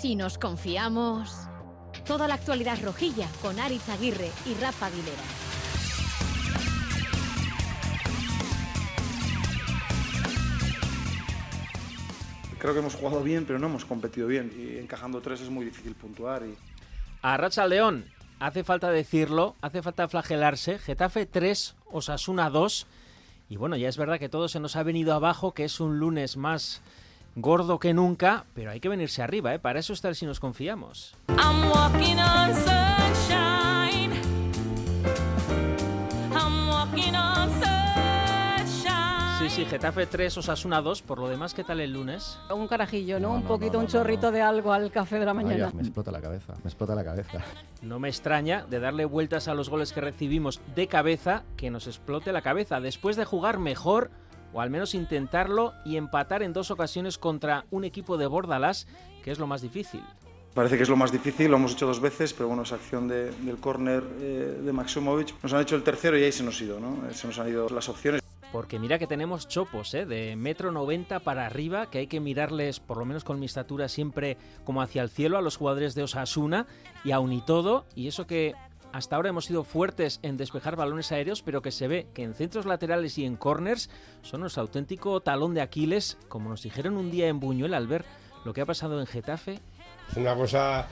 Si nos confiamos. Toda la actualidad rojilla con Aritz Aguirre y Rafa Aguilera. Creo que hemos jugado bien, pero no hemos competido bien. Y encajando tres es muy difícil puntuar. Y... A Racha León, hace falta decirlo, hace falta flagelarse. Getafe 3, Osasuna 2. Y bueno, ya es verdad que todo se nos ha venido abajo, que es un lunes más gordo que nunca, pero hay que venirse arriba, ¿eh? Para eso está el si nos confiamos. I'm walking on sunshine. I'm walking on sunshine. Sí, sí, Getafe 3, Osasuna 2. Por lo demás, ¿qué tal el lunes? Un carajillo, ¿no? un poquito, un chorrito de algo al café de la mañana. me explota la cabeza, me explota la cabeza. No me extraña de darle vueltas a los goles que recibimos de cabeza que nos explote la cabeza. Después de jugar mejor o al menos intentarlo y empatar en dos ocasiones contra un equipo de Bordalás, que es lo más difícil. Parece que es lo más difícil, lo hemos hecho dos veces, pero bueno, esa acción del córner eh, de Maximovic nos han hecho el tercero y ahí se nos ha ido, ¿no? Se nos han ido las opciones. Porque mira que tenemos chopos, ¿eh? De metro 90 para arriba, que hay que mirarles, por lo menos con mi estatura, siempre como hacia el cielo a los jugadores de Osasuna y aún y todo, y eso que hasta ahora hemos sido fuertes en despejar balones aéreos, pero que se ve que en centros laterales y en corners son nuestro auténtico talón de Aquiles, como nos dijeron un día en Buñuel al ver lo que ha pasado en Getafe. Es una cosa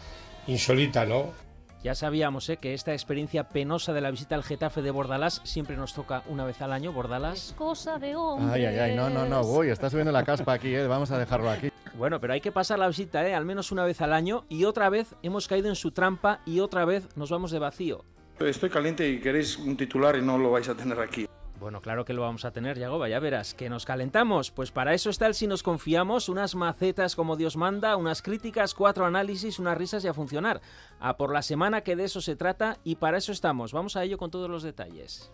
insólita, ¿no? Ya sabíamos ¿eh? que esta experiencia penosa de la visita al Getafe de Bordalás siempre nos toca una vez al año, Bordalás. Es cosa de hombre. Ay, ay, ay, no, no, no, voy, está subiendo la caspa aquí, ¿eh? vamos a dejarlo aquí. Bueno, pero hay que pasar la visita, ¿eh? al menos una vez al año, y otra vez hemos caído en su trampa y otra vez nos vamos de vacío. Estoy caliente y queréis un titular y no lo vais a tener aquí. Bueno, claro que lo vamos a tener, Yagoba, ya verás. ¿Que nos calentamos? Pues para eso está el Si nos confiamos, unas macetas como Dios manda, unas críticas, cuatro análisis, unas risas y a funcionar. A por la semana que de eso se trata y para eso estamos. Vamos a ello con todos los detalles.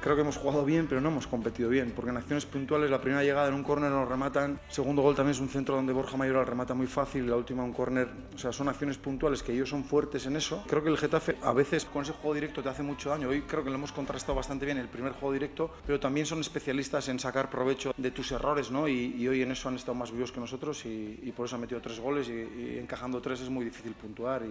Creo que hemos jugado bien, pero no hemos competido bien, porque en acciones puntuales la primera llegada en un córner nos rematan, segundo gol también es un centro donde Borja Mayoral remata muy fácil, la última un córner, o sea, son acciones puntuales que ellos son fuertes en eso. Creo que el Getafe a veces con ese juego directo te hace mucho daño, hoy creo que lo hemos contrastado bastante bien el primer juego directo, pero también son especialistas en sacar provecho de tus errores, ¿no? Y, hoy en eso han estado más vivos que nosotros y, por eso han metido tres goles y, encajando tres es muy difícil puntuar.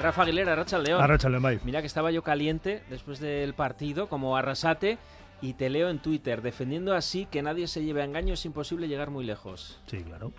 Rafa Aguilera, Racha León. Arracha León, Mira que estaba yo caliente después del partido, como Arrasate, y te leo en Twitter, defendiendo así que nadie se lleve a engaño, es imposible llegar muy lejos. Sí, claro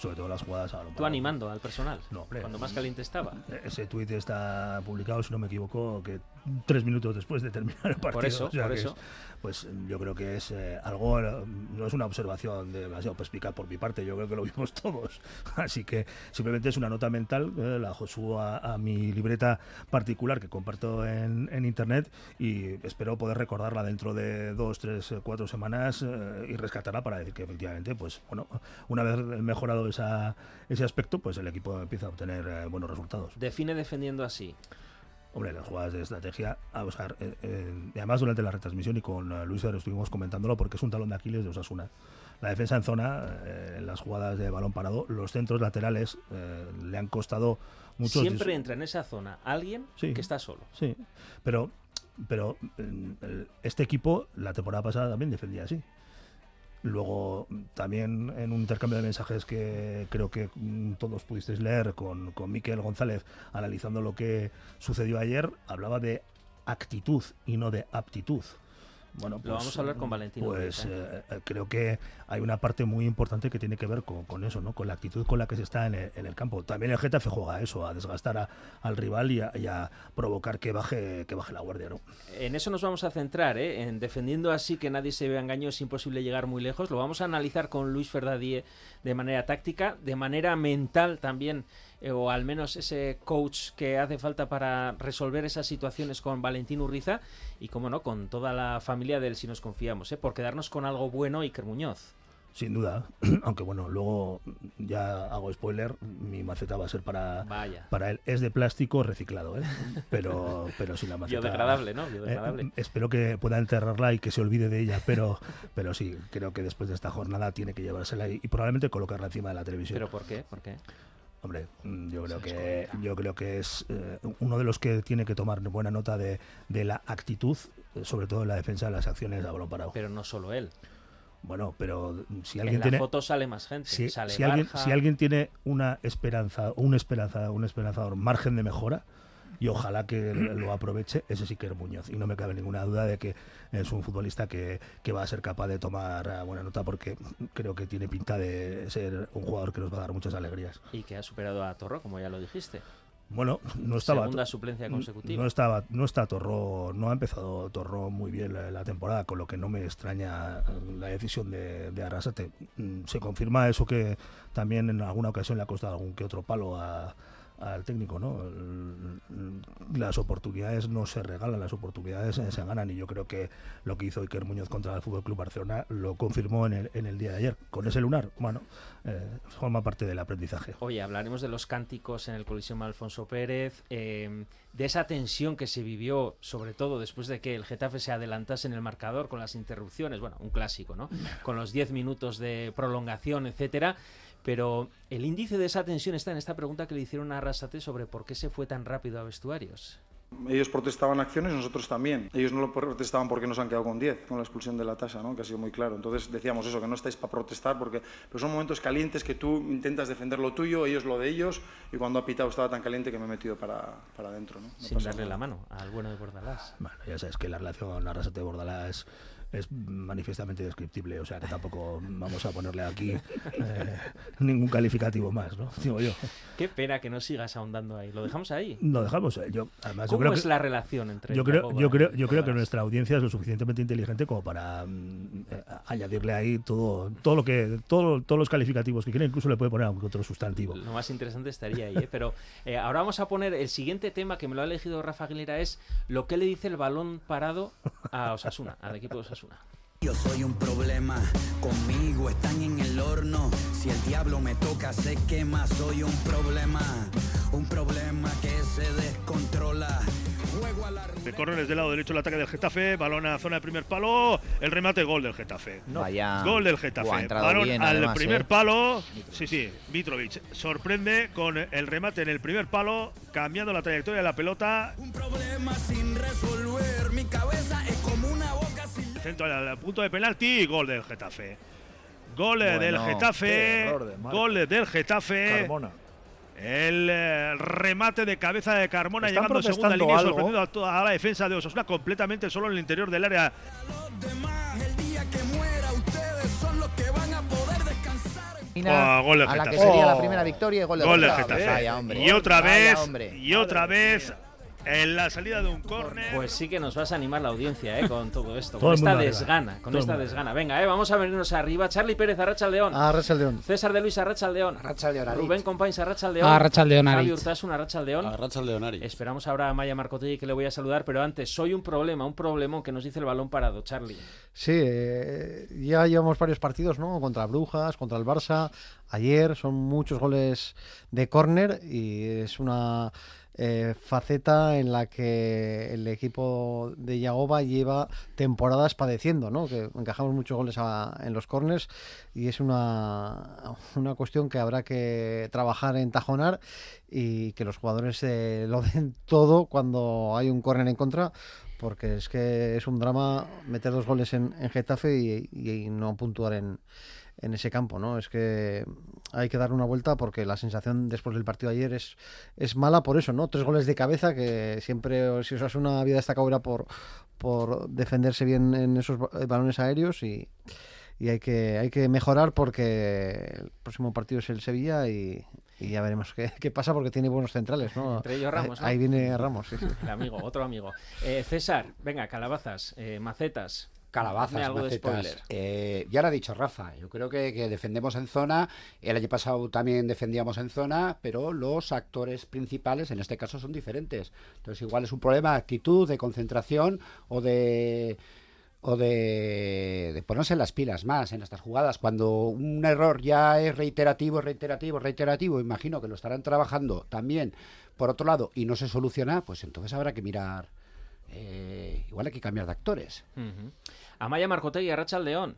sobre todo las jugadas a Tú animando al personal. No, hombre, Cuando más caliente estaba. Ese tuit está publicado, si no me equivoco, que tres minutos después de terminar el partido. Por eso, por eso. Pues yo creo que es eh, algo, no es una observación demasiado explicar por mi parte, yo creo que lo vimos todos. Así que simplemente es una nota mental, eh, la subo a, mi libreta particular que comparto en, internet y espero poder recordarla dentro de dos, tres, cuatro semanas eh, y rescatarla para decir que efectivamente, pues bueno, una vez mejorado ese aspecto, pues el equipo empieza a obtener eh, buenos resultados. Define defendiendo así. Hombre, las jugadas de estrategia, a usar, eh, eh, además durante la retransmisión y con Luis estuvimos comentándolo porque es un talón de Aquiles de Osasuna. La defensa en zona, en las jugadas de balón parado, los centros laterales le han costado mucho. Siempre entra en esa zona alguien que está solo. Sí, pero, pero este equipo la temporada pasada también defendía así. Luego, también en un intercambio de mensajes que creo que mm, todos pudisteis leer con, con Miquel González, analizando lo que sucedió ayer, hablaba de actitud y no de aptitud. Bueno, pues, Lo vamos a hablar con Valentín. Pues eh, eh, creo que hay una parte muy importante que tiene que ver con, eso, ¿no? con la actitud con la que se está en el, campo. También el Getafe juega a eso, a desgastar al rival y a, provocar que baje, que baje la guardia. ¿no? En eso nos vamos a centrar, ¿eh? en defendiendo así que nadie se vea engaño, es imposible llegar muy lejos. Lo vamos a analizar con Luis Ferdadie de manera táctica, de manera mental también eh, o al menos ese coach que hace falta para resolver esas situaciones con Valentín Urriza y, como no, con toda la familia del Si nos confiamos, ¿eh? por quedarnos con algo bueno Iker Muñoz. Sin duda, aunque bueno, luego ya hago spoiler, mi maceta va a ser para, para él. Es de plástico reciclado, ¿eh? pero, pero sin la maceta. Biodegradable, ¿no? Biodegradable. Eh, espero que pueda enterrarla y que se olvide de ella, pero, pero sí, creo que después de esta jornada tiene que llevársela y, y probablemente colocarla encima de la televisión. ¿Pero por qué? ¿Por qué? Hombre, mm, yo creo que yo creo que es eh, uno de los que tiene que tomar buena nota de, de la actitud, eh, sobre todo en la defensa de las acciones de balón parado. Pero no solo él. Bueno, pero si En alguien la tiene foto sale más gente. si, sale si alguien, si alguien tiene una esperanza, un esperanza, un esperanzador margen de mejora, y ojalá que lo aproveche, ese sí que es Muñoz. Y no me cabe ninguna duda de que es un futbolista que, que va a ser capaz de tomar eh, buena nota porque creo que tiene pinta de ser un jugador que nos va a dar muchas alegrías. Y que ha superado a Torro, como ya lo dijiste. Bueno, no estaba. Segunda suplencia consecutiva. No estaba, no está Torro, no ha empezado Torro muy bien la, la temporada, con lo que no me extraña la decisión de, de Arrasate. Mm, Se confirma eso que también en alguna ocasión le ha costado algún que otro palo a- al técnico, ¿no? Las oportunidades no se regalan, las oportunidades se, se ganan y yo creo que lo que hizo Iker Muñoz contra el Fútbol Club Barcelona lo confirmó en el, en el día de ayer. Con ese lunar, bueno, eh, forma parte del aprendizaje. Oye, hablaremos de los cánticos en el Coliseum Alfonso Pérez, eh, de esa tensión que se vivió, sobre todo después de que el Getafe se adelantase en el marcador con las interrupciones, bueno, un clásico, ¿no? Con los 10 minutos de prolongación, etcétera. Pero el índice de esa tensión está en esta pregunta que le hicieron a Arrasate sobre por qué se fue tan rápido a vestuarios. Ellos protestaban acciones, nosotros también. Ellos no lo protestaban porque nos han quedado con 10, con la expulsión de la tasa, ¿no? que ha sido muy claro. Entonces decíamos eso, que no estáis para protestar, porque pero son momentos calientes que tú intentas defender lo tuyo, ellos lo de ellos, y cuando ha pitado estaba tan caliente que me he metido para, para adentro. ¿no? No sin darle nada. la mano al bueno de Bordalás. Bueno, ya sabes que la relación Arrasate Bordalás es, es manifiestamente descriptible, o sea que tampoco vamos a ponerle aquí eh, ningún calificativo más, ¿no? Digo yo. Qué pena que no sigas ahondando ahí. Lo dejamos ahí. Lo dejamos. Yo, además, yo ¿Cómo creo es que, la relación entre yo creo, yo creo, yo creo que nuestra audiencia es lo suficientemente inteligente como para mm, eh, añadirle ahí todo, todo lo que, todo, todos los calificativos que quiera, incluso le puede poner algún otro sustantivo. Lo más interesante estaría ahí, ¿eh? pero eh, ahora vamos a poner el siguiente tema que me lo ha elegido Rafa Aguilera es lo que le dice el balón parado a Osasuna, al equipo de Osasuna. Yo soy un problema, conmigo están en el horno. Si el diablo me toca, se quema. Soy un problema, un problema que se descontrola. Juego a la De córner del lado derecho el ataque del Getafe, balón a zona de primer palo, el remate gol del Getafe. Vaya. Gol del Getafe. Balón bien, al además, primer ¿eh? palo. Sí, sí, Mitrovic sorprende con el remate en el primer palo, cambiando la trayectoria de la pelota. Un problema sin resolver. Mi cabeza es como una boca. Centro al, punto de penalti y gol del Getafe. Gol del Getafe. Gol del Getafe. Carmona. El eh, remate de cabeza de Carmona llegando a segunda línea, algo. sorprendiendo a, toda la defensa de Osasuna completamente solo en el interior del área. Los demás, el día que muera, ustedes son los que van a poder descansar. Oh, gol del a la que Getafe. sería la Oh. primera victoria y gol del Gol Getafe. Getafe. Vaya, hombre. Y otra Vaya, vez, hombre. y otra vez, en la salida de un córner. Pues sí que nos vas a animar la audiencia ¿eh? con todo esto, Todo con esta arriba. desgana, con Todo esta desgana. Venga, eh, vamos a venirnos arriba. Charlie Pérez, Arracha León. Ah, Rachel León. César de Luis, Arracha León. Arratsaldeon, Aritz. Rubén Compains, Arracha León. Arratsaldeon, Javi Aritz. Urtasun, Arracha León. Arracha Leonari. Esperamos ahora a Maya Marcotelli que le voy a saludar, pero antes, soy un problema, un problemón que nos dice el balón parado, Charlie. Sí, eh, ya llevamos varios partidos, ¿no? Contra Brujas, contra el Barça. Ayer son muchos goles de córner y es una eh, faceta en la que el equipo de Yagoba lleva temporadas padeciendo, ¿no? Que encajamos muchos goles a- en los córners y es una, una cuestión que habrá que trabajar en tajonar y que los jugadores eh, lo den todo cuando hay un córner en contra porque es que es un drama meter dos goles en, en Getafe y, y no puntuar en, en ese campo, ¿no? Es que hay que dar una vuelta porque la sensación después del partido de ayer es, es mala por eso, ¿no? Tres goles de cabeza que siempre, si os una vida destacada era por, por defenderse bien en esos eh, balones aéreos y, y hay que hay que mejorar porque el próximo partido es el Sevilla y, y ya veremos qué, qué pasa porque tiene buenos centrales, ¿no? Entre ellos Ramos, Ahí, ¿no? ahí viene Ramos, sí, sí. El amigo, otro amigo. Eh, César, venga, calabazas, eh, macetas. Calabazas, algo macetas. Eh, ya lo ha dicho Rafa, yo creo que, que defendemos en zona, el año pasado también defendíamos en zona, pero los actores principales en este caso son diferentes. Entonces igual es un problema de actitud, de concentración o de o de, de ponerse las pilas más en estas jugadas. Cuando un error ya es reiterativo, reiterativo, reiterativo, imagino que lo estarán trabajando también por otro lado y no se soluciona, pues entonces habrá que mirar, eh, igual hay que cambiar de actores. Ujú. Amaya Marcotegui, Arracha León.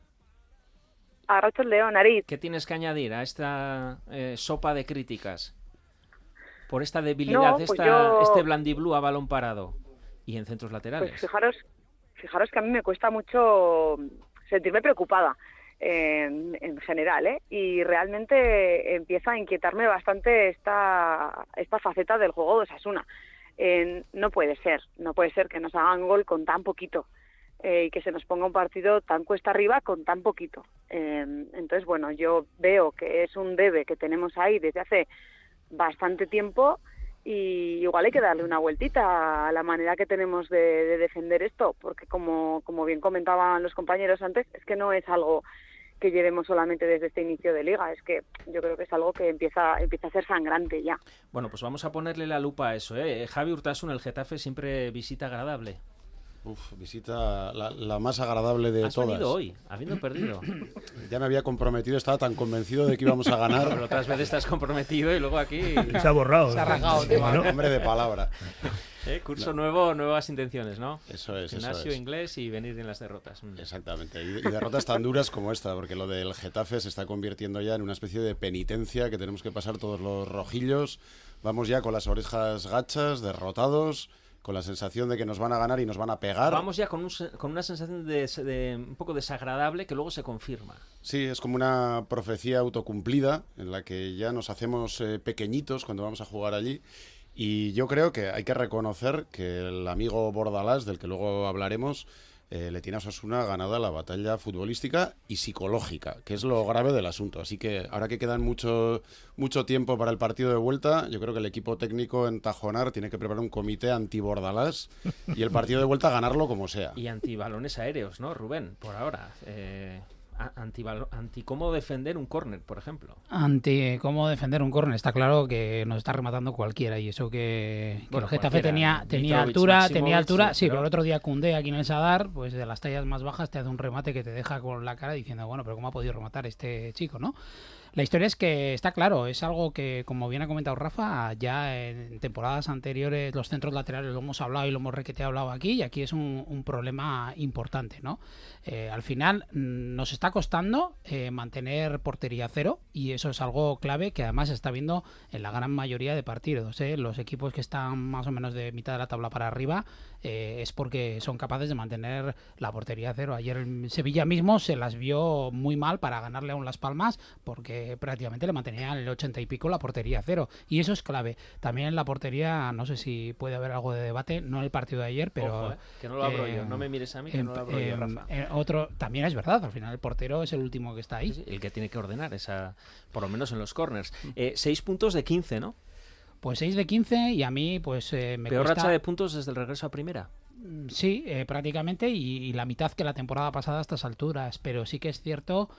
Arracha León, Aritz. ¿Qué tienes que añadir a esta eh, sopa de críticas? por esta debilidad, No, pues esta, yo- este blandiblue a balón parado y en centros laterales. Pues fijaros, fijaros que a mí me cuesta mucho sentirme preocupada en, en general, ¿eh? Y realmente empieza a inquietarme bastante esta, esta faceta del juego de Osasuna. No puede ser, no puede ser que nos hagan gol con tan poquito eh, y que se nos ponga un partido tan cuesta arriba con tan poquito. Eh, entonces, bueno, yo veo que es un debe que tenemos ahí desde hace bastante tiempo y igual hay que darle una vueltita a la manera que tenemos de, de defender esto, porque como, como bien comentaban los compañeros antes, es que no es algo que llevemos solamente desde este inicio de liga, es que yo creo que es algo que empieza, empieza a ser sangrante ya. Bueno, pues vamos a ponerle la lupa a eso. ¿eh? Javi Urtasun, el Getafe, siempre visita agradable. Uf, visita la, la más agradable de Has todas. venido hoy, habiendo perdido. Ya me había comprometido, estaba tan convencido de que íbamos a ganar. Pero otras veces estás comprometido y luego aquí... Se ha borrado. Se ha rasgado. Bueno, hombre de palabra. Eh, Curso nuevo, nuevas intenciones, ¿no? Eso es, eso Gimnasio es. inglés y venir en las derrotas. Mm. Exactamente. Y, y derrotas tan duras como esta, porque lo del Getafe se está convirtiendo ya en una especie de penitencia que tenemos que pasar todos los rojillos. Vamos ya con las orejas gachas, derrotados, con la sensación de que nos van a ganar y nos van a pegar. Vamos ya con, un con una sensación de, de un poco desagradable que luego se confirma. Sí, es como una profecía autocumplida en la que ya nos hacemos eh, pequeñitos cuando vamos a jugar allí. Y yo creo que hay que reconocer que el amigo Bordalás, del que luego hablaremos, eh, le tiene a Osasuna ganada la batalla futbolística y psicológica, que es lo grave del asunto. Así que ahora que quedan mucho, mucho tiempo para el partido de vuelta, yo creo que el equipo técnico en Tajonar tiene que preparar un comité anti-Bordalás y el partido de vuelta ganarlo como sea. Y antibalones aéreos, ¿no, Rubén? Por ahora. Eh, a- antibalo- anti cómo defender un córner, por ejemplo. Ante cómo defender un córner, está claro que nos está rematando cualquiera y eso que, que Bueno, el Getafe tenía, tenía Mitrovic, altura, Maximovic, tenía altura, sí, sí, pero- pero el otro día Cundé aquí en el Sadar, pues de las tallas más bajas te hace un remate que te deja con la cara diciendo, bueno, pero ¿cómo ha podido rematar este chico, no? La historia es que está claro, es algo que, como bien ha comentado Rafa, ya en temporadas anteriores los centros laterales lo hemos hablado y lo hemos requete hablado aquí, y aquí es un, problema importante, ¿no? Eh, al final mm, nos está costando eh, mantener portería cero, y eso es algo clave que además se está viendo en la gran mayoría de partidos. ¿eh? Los equipos que están más o menos de mitad de la tabla para arriba es porque son capaces de mantener la portería cero. Ayer el Sevilla mismo se las vio muy mal para ganarle aún Las Palmas porque prácticamente le mantenía el 80 y pico la portería cero. Y eso es clave. También en la portería, no sé si puede haber algo de debate, no en el partido de ayer, pero... Ojo, eh, que no lo abro eh, yo. No me mires a mí, que no lo abro yo, Rafa. eh, otro, también es verdad, al final el portero es el último que está ahí. El que tiene que ordenar, esa, por lo menos en los corners. Eh, seis puntos de 15, ¿no? Pues 6 de 15 y a mí pues eh, me Peor cuesta... racha de puntos desde el regreso a primera. Mm, Sí, eh, prácticamente, y, y la mitad que la temporada pasada a estas alturas. Pero sí que es cierto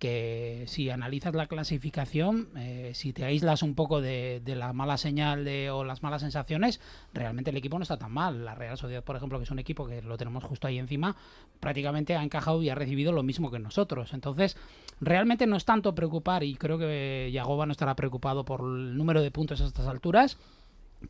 que si analizas la clasificación, eh, si te aíslas un poco de, de la mala señal de, o las malas sensaciones, realmente el equipo no está tan mal. La Real Sociedad, por ejemplo, que es un equipo que lo tenemos justo ahí encima, prácticamente ha encajado y ha recibido lo mismo que nosotros. Entonces, realmente no es tanto preocupar, y creo que Yagoba no estará preocupado por el número de puntos a estas alturas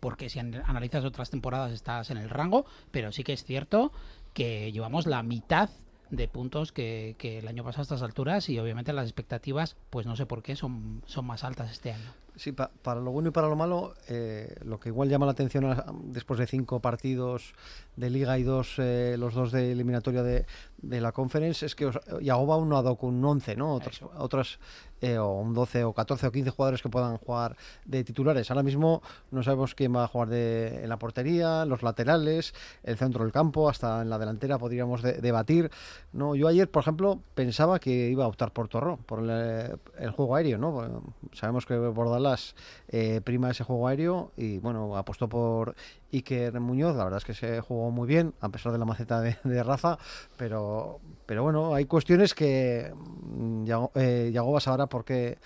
porque si an- analizas otras temporadas estás en el rango, pero sí que es cierto que llevamos la mitad de puntos que, que el año pasado a estas alturas y obviamente las expectativas, pues no sé por qué, son, son más altas este año. Sí, pa- para lo bueno y para lo malo, eh, lo que igual llama la atención a- después de cinco partidos de liga y dos, eh, los dos de eliminatoria de, de la conference, es que Yagoba aún no ha dado con un 11, ¿no? Otras, otras eh, o un 12 o 14 o 15 jugadores que puedan jugar de titulares. Ahora mismo no sabemos quién va a jugar de, en la portería, los laterales, el centro del campo, hasta en la delantera podríamos de- debatir. No, yo ayer, por ejemplo, pensaba que iba a optar por Torró, por el, el juego aéreo, ¿no? Sabemos que Bordalás eh, prima ese juego aéreo y bueno, apostó por Iker Muñoz, la verdad es que se jugó muy bien, a pesar de la maceta de, de Rafa, pero, pero bueno, hay cuestiones que mm, Yago- eh, Yagoba sabrá por qué,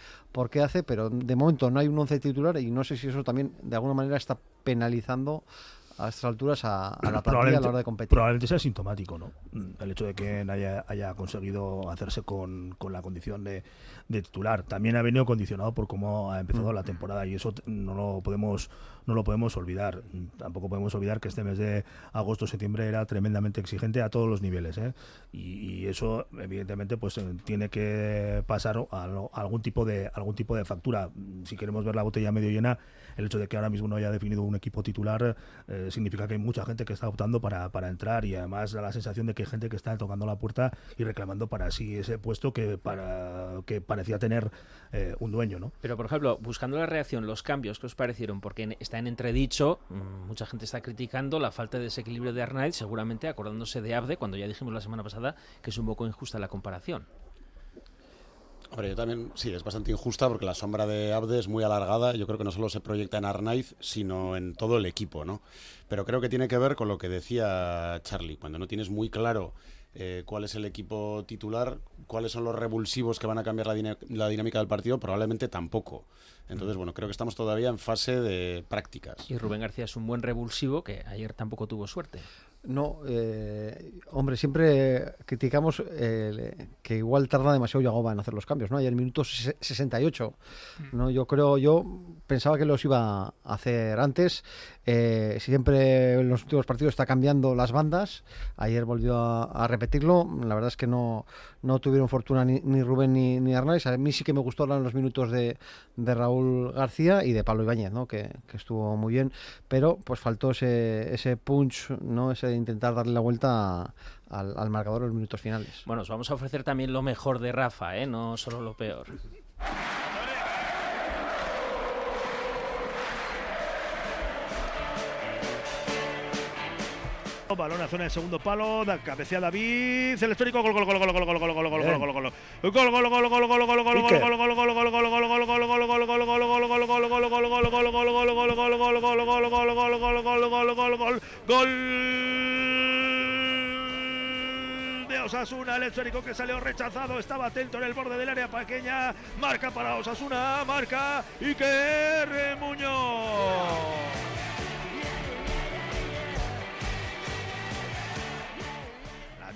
hace, pero de momento no hay un once titular y no sé si eso también de alguna manera está penalizando a estas alturas a, a la plantilla a la hora de competir. Probablemente sea sintomático, ¿no? El hecho de que haya, haya conseguido hacerse con, con la condición de, de, titular. También ha venido condicionado por cómo ha empezado mm. la temporada y eso no lo podemos no lo podemos olvidar. Tampoco podemos olvidar que este mes de agosto-septiembre era tremendamente exigente a todos los niveles. ¿eh? Y, eso, evidentemente, pues eh, tiene que pasar a, algún tipo de algún tipo de factura. Si queremos ver la botella medio llena, el hecho de que ahora mismo no haya definido un equipo titular eh, significa que hay mucha gente que está optando para, para entrar y además da la sensación de que hay gente que está tocando la puerta y reclamando para sí ese puesto que para que parecía tener eh, un dueño, ¿no? Pero por ejemplo, buscando la reacción, los cambios que os parecieron, porque está en entredicho, mm, mucha gente está criticando la falta de desequilibrio de Arnaiz, seguramente acordándose de Abde, cuando ya dijimos la semana pasada que es un poco injusta la comparación. Hombre, yo también, sí, es bastante injusta porque la sombra de Abde es muy alargada. Yo creo que no solo se proyecta en Arnaiz, sino en todo el equipo, ¿no? Pero creo que tiene que ver con lo que decía Charlie. Cuando no tienes muy claro eh, cuál es el equipo titular, cuáles son los revulsivos que van a cambiar la, la, dinámica del partido, probablemente tampoco. Entonces, bueno, creo que estamos todavía en fase de prácticas. Y Rubén García es un buen revulsivo que ayer tampoco tuvo suerte. No, eh, hombre, siempre criticamos eh, que igual tarda demasiado Yagoba en hacer los cambios, ¿no? Ayer minuto 68, ¿no? Yo creo, yo pensaba que los iba a hacer antes. Eh, siempre en los últimos partidos está cambiando las bandas. Ayer volvió a, repetirlo. La verdad es que no, no tuvieron fortuna ni, Rubén ni, ni Arnaiz. A mí sí que me gustaron los minutos de, de Raúl García y de Pablo Ibáñez, ¿no? Que, que, estuvo muy bien. Pero pues faltó ese, ese punch, ¿no? Ese intentar darle la vuelta al, marcador en los minutos finales. Bueno, os vamos a ofrecer también lo mejor de Rafa, ¿eh? no solo lo peor. Balón a zona de segundo palo, cabecea David, el histórico, gol, gol, gol, gol, gol, gol, gol, gol, gol, gol, gol, gol, de Osasuna, el esférico que salió rechazado, estaba atento en el borde del área pequeña, marca para Osasuna, marca Iker Muñoz.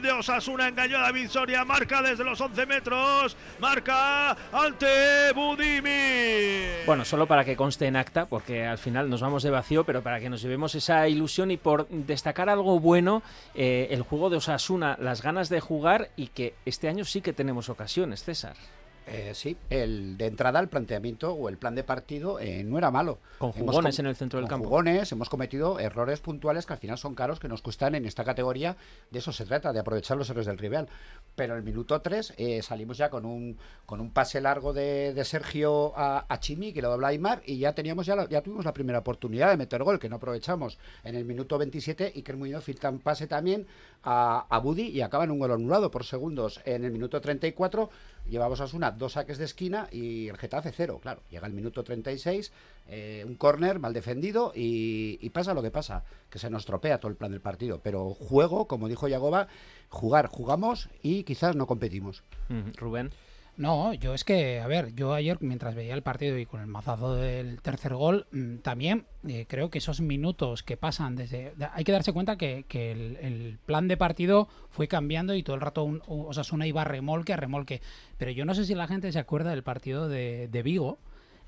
de Osasuna engañó a David Soria, marca desde los 11 metros, marca ante Budimi. Bueno, solo para que conste en acta, porque al final nos vamos de vacío, pero para que nos llevemos esa ilusión y por destacar algo bueno, eh, el juego de Osasuna, las ganas de jugar y que este año sí que tenemos ocasiones, César. Eh, sí, el de entrada el planteamiento o el plan de partido eh, no era malo. Con jugones en el centro del campo. Jugones, hemos cometido errores puntuales que al final son caros, que nos cuestan en esta categoría. De eso se trata, de aprovechar los errores del rival. Pero en el minuto 3 eh, salimos ya con un, con un pase largo de, Sergio a, Chimi, que lo dobla Aymar, y ya teníamos ya, ya tuvimos la primera oportunidad de meter gol, que no aprovechamos. En el minuto 27, Iker Muñoz filtra un pase también a, a Budi y acaba en un gol anulado por segundos. En el minuto 34 llevamos a Osuna dos saques de esquina y el Getafe cero, claro. Llega el minuto 36, eh, un córner mal defendido y, y, pasa lo que pasa, que se nos tropea todo el plan del partido. Pero juego, como dijo Yagoba, jugar, jugamos y quizás no competimos. Rubén. No, yo es que, a ver, yo ayer mientras veía el partido y con el mazazo del tercer gol, mm, también eh, creo que esos minutos que pasan desde... Hay que darse cuenta que, el, plan de partido fue cambiando y todo el rato un, Osasuna iba remolque, a remolque. Pero yo no sé si la gente se acuerda del partido de, de Vigo,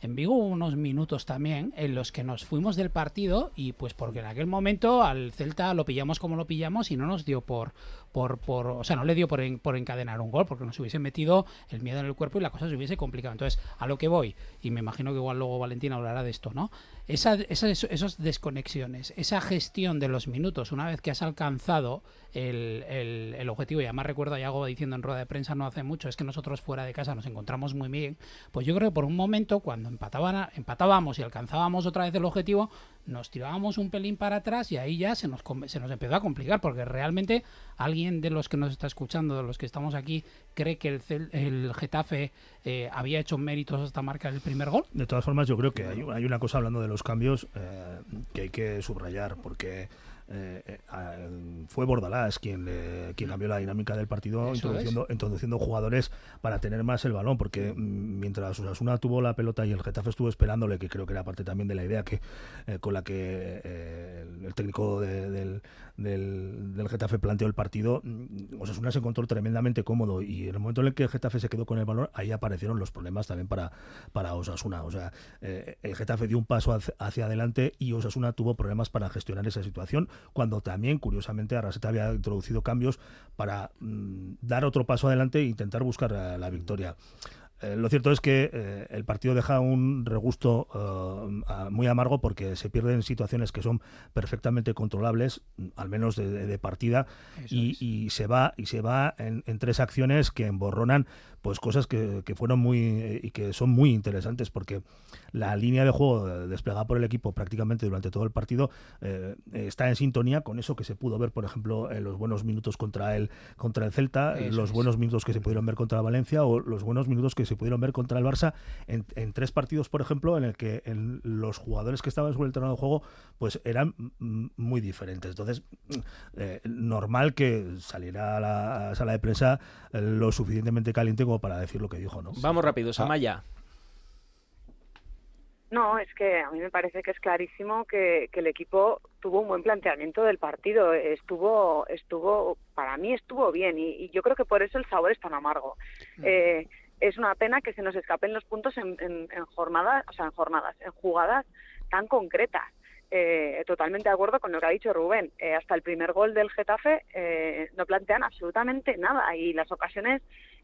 en Vigo hubo unos minutos también en los que nos fuimos del partido y pues porque en aquel momento al Celta lo pillamos como lo pillamos y no nos dio por, por, por o sea, no le dio por, por encadenar un gol porque nos hubiese metido el miedo en el cuerpo y la cosa se hubiese complicado. Entonces, a lo que voy, y me imagino que igual luego Valentina hablará de esto, ¿no? Esa, esas desconexiones, esa gestión de los minutos una vez que has alcanzado el, el, objetivo, y además recuerdo a Yago diciendo en rueda de prensa no hace mucho, es que nosotros fuera de casa nos encontramos muy bien, pues yo creo que por un momento cuando empataban, empatábamos y alcanzábamos otra vez el objetivo, nos tirábamos un pelín para atrás y ahí ya se nos, se nos empezó a complicar, porque realmente alguien de los que nos está escuchando, de los que estamos aquí, cree que el, el Getafe eh, había hecho méritos hasta marcar el primer gol. De todas formas, yo creo que hay, una cosa hablando de los cambios eh, que hay que subrayar, porque fue Bordalás quien, quien cambió la dinámica del partido introduciendo, introduciendo jugadores para tener más el balón, porque mm, mientras Osasuna tuvo la pelota y el Getafe estuvo esperándole, que creo que era parte también de la idea que con la que el técnico del, del, del, Getafe planteó el partido, mm, Osasuna se encontró tremendamente cómodo y en el momento en el que el Getafe se quedó con el balón, ahí aparecieron los problemas también para, para Osasuna. O sea, eh, el Getafe dio un paso hacia, adelante y Osasuna tuvo problemas para gestionar esa situación, cuando también, curiosamente, Arraseta había introducido cambios para mm, dar otro paso adelante e intentar buscar la victoria. Eh, lo cierto es que eh, el partido deja un regusto eh, muy amargo porque se pierden situaciones que son perfectamente controlables, al menos de, partida, y, se va y se va en, en, tres acciones que emborronan pues cosas que, que fueron muy y que son muy interesantes porque la línea de juego desplegada por el equipo prácticamente durante todo el partido eh, está en sintonía con eso que se pudo ver, por ejemplo, en los buenos minutos contra el, contra el Celta, los buenos minutos que se pudieron ver contra Valencia o los buenos minutos que se pudieron ver contra el Barça en, en tres partidos, por ejemplo, en el que los jugadores que estaban sobre el terreno de juego pues eran muy diferentes. Entonces, eh, normal que saliera a la sala de prensa lo suficientemente caliente como para decir lo que dijo, ¿no? Vamos rápido, Samaya. No, es que a mí me parece que es clarísimo que, el equipo tuvo un buen planteamiento del partido. Estuvo, estuvo, para mí estuvo bien y, yo creo que por eso el sabor es tan amargo. Mm. Eh, es una pena que se nos escapen los puntos en, jornadas, o sea, en jornadas, en jugadas tan concretas. Eh, totalmente de acuerdo con lo que ha dicho Rubén. Eh, hasta el primer gol del Getafe no plantean absolutamente nada y las ocasiones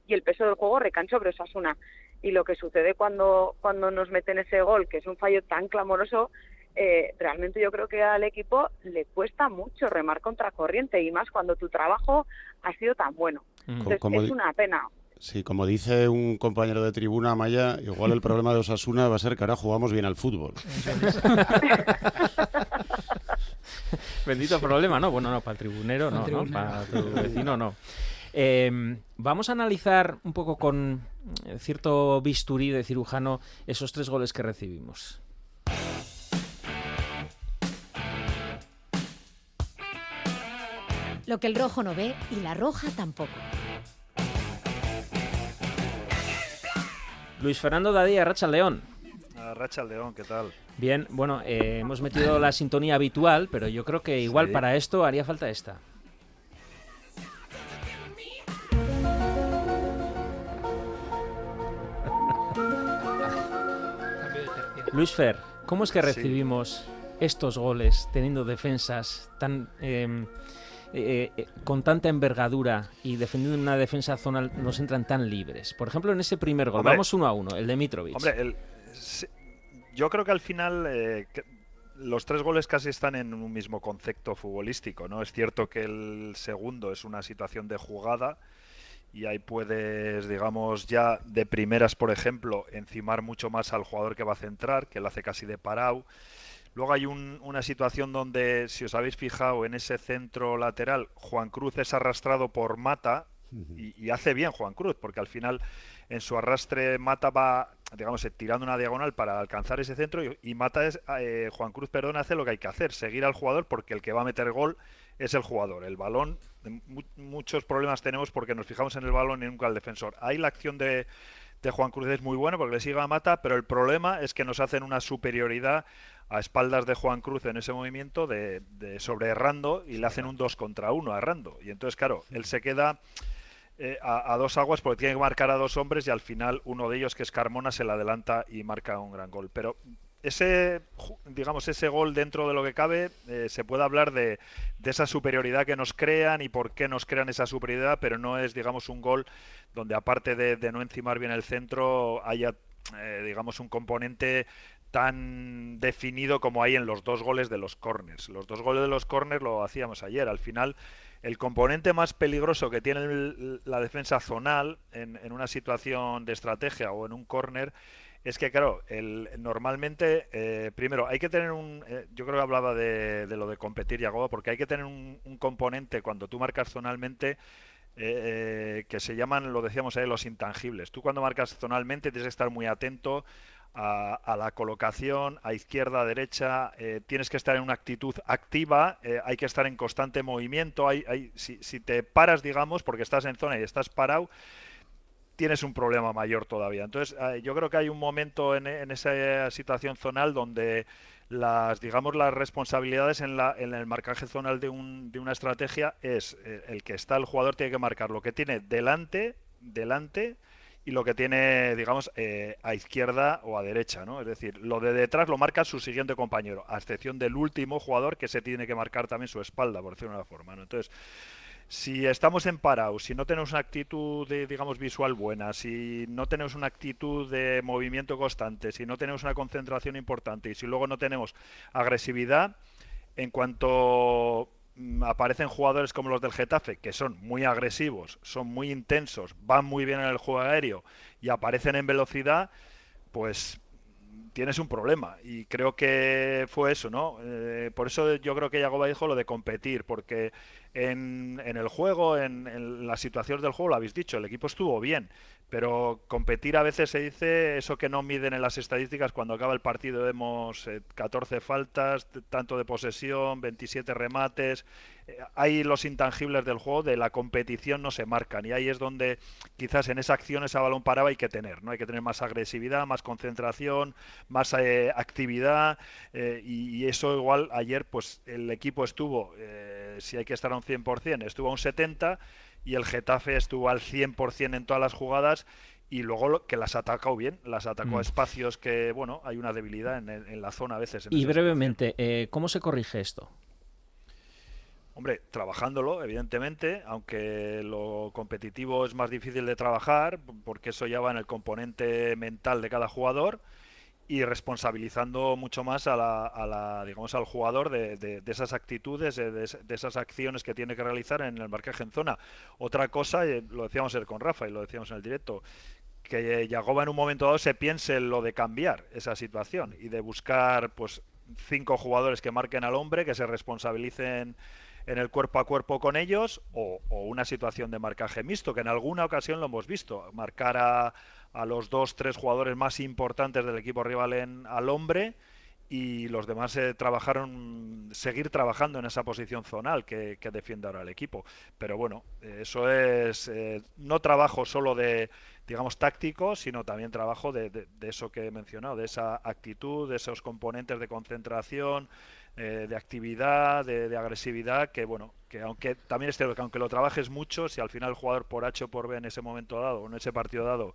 y el peso del juego recae sobre Osasuna y lo que sucede cuando, cuando nos meten ese gol, que es un fallo tan clamoroso, eh, realmente yo creo que al equipo le cuesta mucho remar contra corriente y más cuando tu trabajo ha sido tan bueno. Mm. es una pena. Sí, como dice un compañero de tribuna, Maya, igual el problema de Osasuna va a ser que ahora jugamos bien al fútbol. Bendito problema, ¿no? Bueno, no, para el tribunero no, ¿no? Para tu vecino no. Em, vamos a analizar un poco con eh, cierto bisturí de cirujano esos tres goles que recibimos. Lo que el rojo no ve y la roja tampoco. Luis Fernando Dadía, Racha León. Racha León, ¿qué tal? Bien, bueno, eh, hemos metido la sintonía habitual, pero yo creo que igual para esto haría falta esta. Luis Fer, ¿cómo es que recibimos estos goles teniendo defensas tan em, eh, eh, con tanta envergadura y defendiendo una defensa zonal nos entran tan libres? Por ejemplo, en ese primer gol, vamos uno a uno, el de Mitrovic. Hombre, yo creo que al final eh, los tres goles casi están en un mismo concepto futbolístico, ¿no? Es cierto que el segundo es una situación de jugada y ahí puedes, digamos, ya de primeras, por ejemplo, encimar mucho más al jugador que va a centrar, que lo hace casi de parau. Luego hay una situación donde, si os habéis fijado en ese centro lateral, Juan Cruz es arrastrado por Mata y, hace bien Juan Cruz, porque al final en su arrastre Mata va, digamos, tirando una diagonal para alcanzar ese centro y, Mata es, eh, Juan Cruz, perdón, hace lo que hay que hacer, seguir al jugador porque el que va a meter gol es el jugador. El balón, muchos problemas tenemos porque nos fijamos en el balón y nunca al defensor. Ahí la acción de, Juan Cruz es muy buena porque le sigue a Mata, pero el problema es que nos hacen una superioridad a espaldas de Juan Cruz en ese movimiento de, sobre Errando y le hacen un 2 contra 1 a Errando. Y entonces, claro, él se queda eh, a, a, dos aguas porque tiene que marcar a dos hombres y al final uno de ellos, que es Carmona, se le adelanta y marca un gran gol. Pero ese, digamos, ese gol dentro de lo que cabe, eh, se puede hablar de, esa superioridad que nos crean y por qué nos crean esa superioridad, pero no es, digamos, un gol donde aparte de, no encimar bien el centro haya, eh, digamos, un componente tan definido como hay en los dos goles de los corners. Los dos goles de los corners lo hacíamos ayer. Al final, el componente más peligroso que tiene la defensa zonal en, en una situación de estrategia o en un corner es que, claro, el, normalmente, eh, primero, hay que tener un. Eh, yo creo que hablaba de, lo de competir, Yagoba, porque hay que tener un, componente cuando tú marcas zonalmente. Eh, que se llaman, lo decíamos ahí, los intangibles. Tú cuando marcas zonalmente tienes que estar muy atento a, la colocación, a izquierda, a derecha, eh, tienes que estar en una actitud activa, eh, hay que estar en constante movimiento, hay, hay, si, si, te paras, digamos, porque estás en zona y estás parado, tienes un problema mayor todavía. Entonces, eh, yo creo que hay un momento en, en, esa situación zonal donde las, digamos, las responsabilidades en, la, en el marcaje zonal de, un, de una estrategia es el que está el jugador tiene que marcar lo que tiene delante, delante, y lo que tiene, digamos, eh, a izquierda o a derecha, ¿no? Es decir, lo de detrás lo marca su siguiente compañero, a excepción del último jugador que se tiene que marcar también su espalda, por decirlo de una forma, ¿no? Entonces, si estamos en parado, si no tenemos una actitud, de, digamos, visual buena, si no tenemos una actitud de movimiento constante, si no tenemos una concentración importante y si luego no tenemos agresividad, en cuanto Mm, aparecen jugadores como los del Getafe, que son muy agresivos, son muy intensos, van muy bien en el juego aéreo y aparecen en velocidad, pues tienes un problema. Y creo que fue eso, ¿no? Eh, por eso yo creo que Yagoba dijo lo de competir, porque en, en el juego, en, en las situaciones del juego, lo habéis dicho, el equipo estuvo bien, pero competir a veces se dice eso que no miden en las estadísticas. Cuando acaba el partido vemos 14 eh, faltas, tanto de posesión, 27 remates. Eh, hay los intangibles del juego, de la competición no se marcan. Y ahí es donde quizás en esa acción esa balón parado hay que tener. ¿no? Hay que tener más agresividad, más concentración, más eh, actividad. y, eso igual ayer pues el equipo estuvo, si hay que estar a un 100%, estuvo a un 70% y el Getafe estuvo al 100% en todas las jugadas y luego que las ha atacado bien, las atacó a mm. espacios que, bueno, hay una debilidad en, la zona a veces. y brevemente, eh, ¿cómo se corrige esto? Hombre, trabajándolo, evidentemente, aunque lo competitivo es más difícil de trabajar, porque eso ya va en el componente mental de cada jugador y responsabilizando mucho más a la, digamos al jugador de, esas actitudes de, esas acciones que tiene que realizar en el marcaje en zona. Otra cosa eh, lo decíamos con Rafa y lo decíamos en el directo que Yagoba en un momento dado se piense en lo de cambiar esa situación y de buscar pues cinco jugadores que marquen al hombre que se responsabilicen en el cuerpo a cuerpo con ellos o, o una situación de marcaje mixto que en alguna ocasión lo hemos visto marcar a a los dos, tres jugadores más importantes del equipo rival en, al hombre y los demás eh, trabajaron, seguir trabajando en esa posición zonal que, defiende ahora el equipo. Pero bueno, eh, eso es eh, no trabajo solo de, digamos, táctico, sino también trabajo de, de, eso que he mencionado, de esa actitud, de esos componentes de concentración, de actividad, de, agresividad, que bueno, que aunque también es que aunque lo trabajes mucho, si al final el jugador por H o por B en ese momento dado, o en ese partido dado,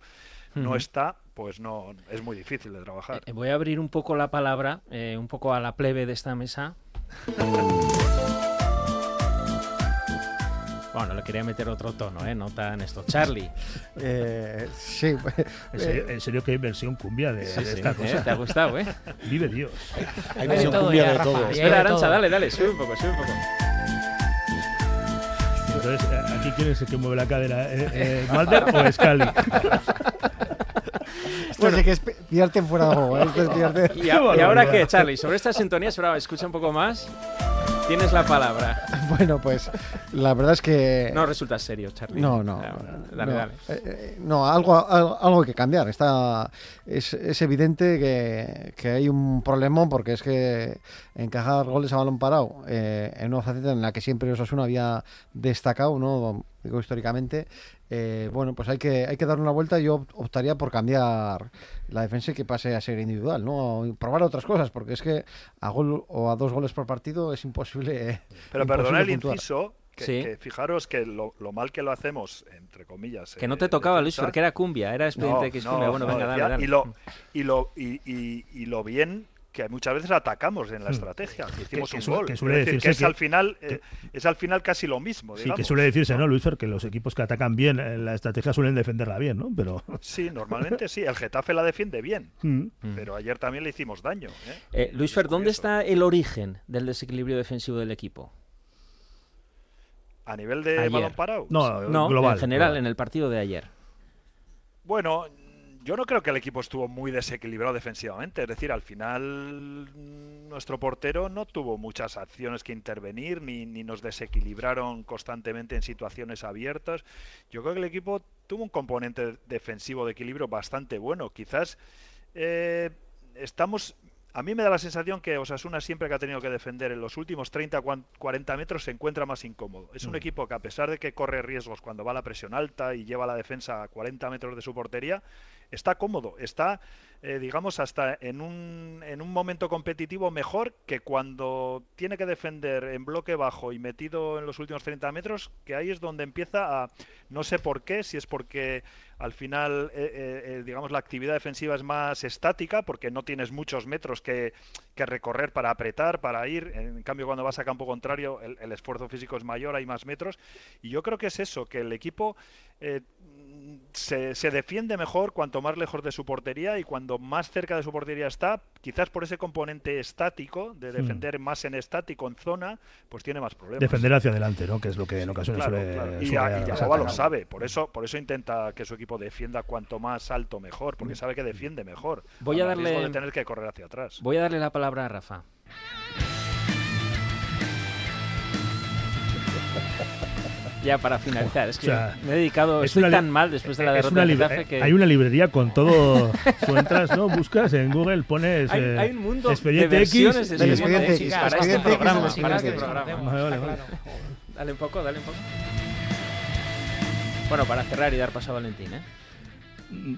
no está, pues no es muy difícil de trabajar. Eh, voy a abrir un poco la palabra, eh, un poco a la plebe de esta mesa. Bueno, le quería meter otro tono, ¿eh? No tan esto. Charlie. Eh, sí. ¿En serio, que hay versión cumbia de, esta cosa? ¿Te ha gustado, eh? Vive Dios. Hay versión cumbia de todo. Espera, Arancha, dale, dale, sube un poco, sube un poco. Entonces, ¿aquí quién es el que mueve la cadera? ¿Eh, ¿Malder o Scali? Esto sí que es pillarte fuera de juego. ¿eh? ¿Y, ahora qué, Charlie? Sobre esta sintonía, escucha un poco más. Tienes la palabra. Bueno, pues la verdad es que... No resulta serio, Charlie. No, no. Dale, no, dale. Eh, eh, no algo, algo, hay que cambiar. Está, es, es evidente que, que, hay un problema porque es que encajar goles a balón parado eh, en una faceta en la que siempre Osasuna había destacado, ¿no? Digo, históricamente, eh, bueno, pues hay que, hay que dar una vuelta. Yo optaría por cambiar la defensa y que pase a ser individual, ¿no? probar otras cosas, porque es que a gol o a dos goles por partido es imposible. Pero perdona el inciso, que, fijaros que lo, mal que lo hacemos, entre comillas. Que no te tocaba, Luis, porque era cumbia, era expediente X cumbia. Bueno, venga, dale, dale. Y lo, y, lo, y, y, lo bien que muchas veces atacamos en la hmm. estrategia, que hicimos un gol. Que suele decir, que es al final eh, es al final casi lo mismo. Sí, que suele decirse, ¿no, Luis Que los equipos que atacan bien en la estrategia suelen defenderla bien, ¿no? Pero sí, normalmente sí. El Getafe la defiende bien, hmm. pero ayer también le hicimos daño. ¿eh? Eh, Luis Fer, ¿dónde está el origen del desequilibrio defensivo del equipo? A nivel de balón parado. No, no global, en general, en el partido de ayer. Bueno, yo no creo que el equipo estuvo muy desequilibrado defensivamente. Es decir, al final nuestro portero no tuvo muchas acciones que intervenir, ni, ni, nos desequilibraron constantemente en situaciones abiertas. Yo creo que el equipo tuvo un componente defensivo de equilibrio bastante bueno. Quizás eh, estamos a mí me da la sensación que Osasuna siempre que ha tenido que defender en los últimos 30 40 metros se encuentra más incómodo. Es un Mm. equipo que a pesar de que corre riesgos cuando va a la presión alta y lleva la defensa a 40 metros de su portería, está cómodo, está eh, digamos hasta en un, en un momento competitivo mejor que cuando tiene que defender en bloque bajo y metido en los últimos 30 metros, que ahí es donde empieza a, no sé por qué, si es porque al final, eh, eh, digamos, la actividad defensiva es más estática porque no tienes muchos metros que, que recorrer para apretar, para ir. En cambio, cuando vas a campo contrario, el, esfuerzo físico es mayor, hay más metros. Y yo creo que es eso, que el equipo se, se defiende mejor cuanto más lejos de su portería y cuando más cerca de su portería está, quizás por ese componente estático, de Hmm. defender más en estático, en zona, pues tiene más problemas. Defender hacia adelante, ¿no? Que es lo que en ocasiones Claro, suele, claro. Y, suele y. Yagoba lo sabe, por eso, por eso intenta que su equipo defienda cuanto más alto mejor, porque sabe que defiende mejor. Voy a darle- de tener que correr hacia atrás. Voy a darle la palabra a Rafa. Ya para finalizar, es que O sea, me he dedicado, es estoy tan mal después de la derrota del Getafe que... Hay una librería con todo. Tú entras, ¿no? Buscas en Google, pones. Hay- eh, hay un mundo de expediente X. de Expediente X, para este Expediente X, programa, para este programa. Vale, vale, vale. Dale un poco, dale un poco. Bueno, para cerrar y dar paso a Valentín, ¿eh?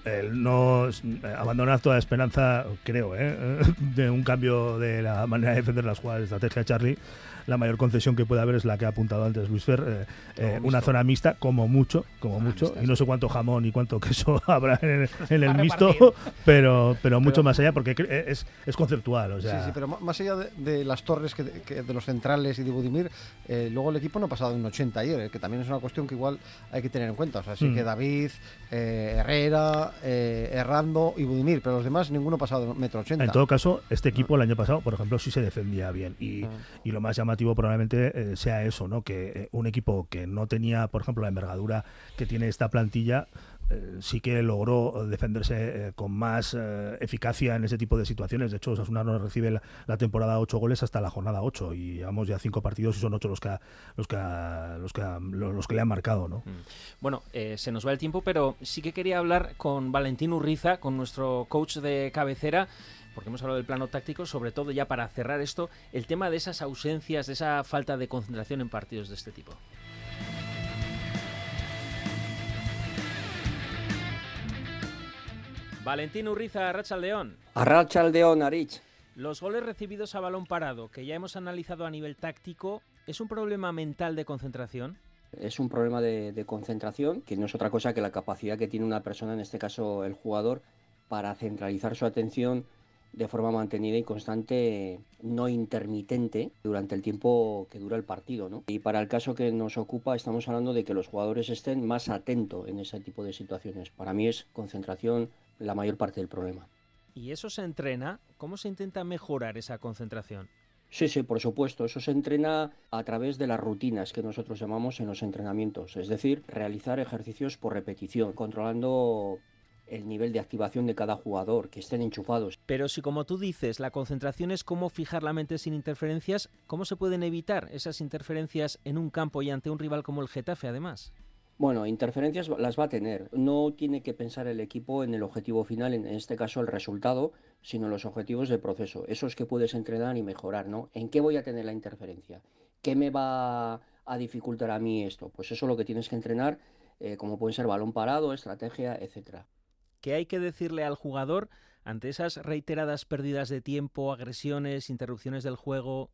el no eh, abandonar toda esperanza, creo, ¿eh? de un cambio de la manera de defender las jugadas de estrategia de Charlie. La mayor concesión que puede haber es la que ha apuntado antes Luis Fer, eh, eh, una zona mixta, como mucho, como mucho, y no sé cuánto jamón y cuánto queso habrá en el, en el mixto, pero, pero mucho Pero- más allá, porque es, es conceptual. O sea, Sí, sí, pero más allá de, de las torres, que, que de los centrales y de Budimir, eh, luego el equipo no ha pasado de un 80 ayer, eh, que también es una cuestión que igual hay que tener en cuenta. O sea, sí Mm. que David, eh, Herrera, eh, Errando y Budimir, pero los demás ninguno ha pasado de metro 80. En todo caso, este equipo el año pasado, por ejemplo, sí se defendía bien. Y, y lo más llamativo probablemente eh, sea eso, ¿no? Que eh, un equipo que no tenía, por ejemplo, la envergadura que tiene esta plantilla, eh, sí que logró defenderse con más eficacia en ese tipo de situaciones. De hecho, Osasuna no recibe la, temporada 8 goles hasta la jornada 8 y llevamos ya cinco partidos y son 8 los que, ha- los que, los que, los, que le han marcado, ¿no? Bueno, eh, se nos va el tiempo, pero sí que quería hablar con Valentín Urriza, con nuestro coach de cabecera, porque hemos hablado del plano táctico, sobre todo ya para cerrar esto, el tema de esas ausencias, de esa falta de concentración en partidos de este tipo. Valentín Urriza, Racha León. Arrachaldeón, Arich. Los goles recibidos a balón parado, que ya hemos analizado a nivel táctico, ¿es un problema mental de concentración? Es un problema de, de concentración, que no es otra cosa que la capacidad que tiene una persona, en este caso el jugador, para centralizar su atención de forma mantenida y constante, no intermitente, durante el tiempo que dura el partido. ¿no? Y para el caso que nos ocupa, estamos hablando de que los jugadores estén más atentos en ese tipo de situaciones. Para mí es concentración la mayor parte del problema. ¿Y eso se entrena? ¿Cómo se intenta mejorar esa concentración? Sí, sí, por supuesto. Eso se entrena a través de las rutinas que nosotros llamamos en los entrenamientos. Es decir, realizar ejercicios por repetición, controlando el nivel de activación de cada jugador, que estén enchufados. Pero si como tú dices, la concentración es cómo fijar la mente sin interferencias, ¿cómo se pueden evitar esas interferencias en un campo y ante un rival como el Getafe además? Bueno, interferencias las va a tener. No tiene que pensar el equipo en el objetivo final, en este caso el resultado, sino en los objetivos del proceso. Esos que puedes entrenar y mejorar, ¿no? ¿En qué voy a tener la interferencia? ¿Qué me va a dificultar a mí esto? Pues eso es lo que tienes que entrenar, eh, como pueden ser balón parado, estrategia, etcétera. ¿Qué hay que decirle al jugador ante esas reiteradas pérdidas de tiempo, agresiones, interrupciones del juego?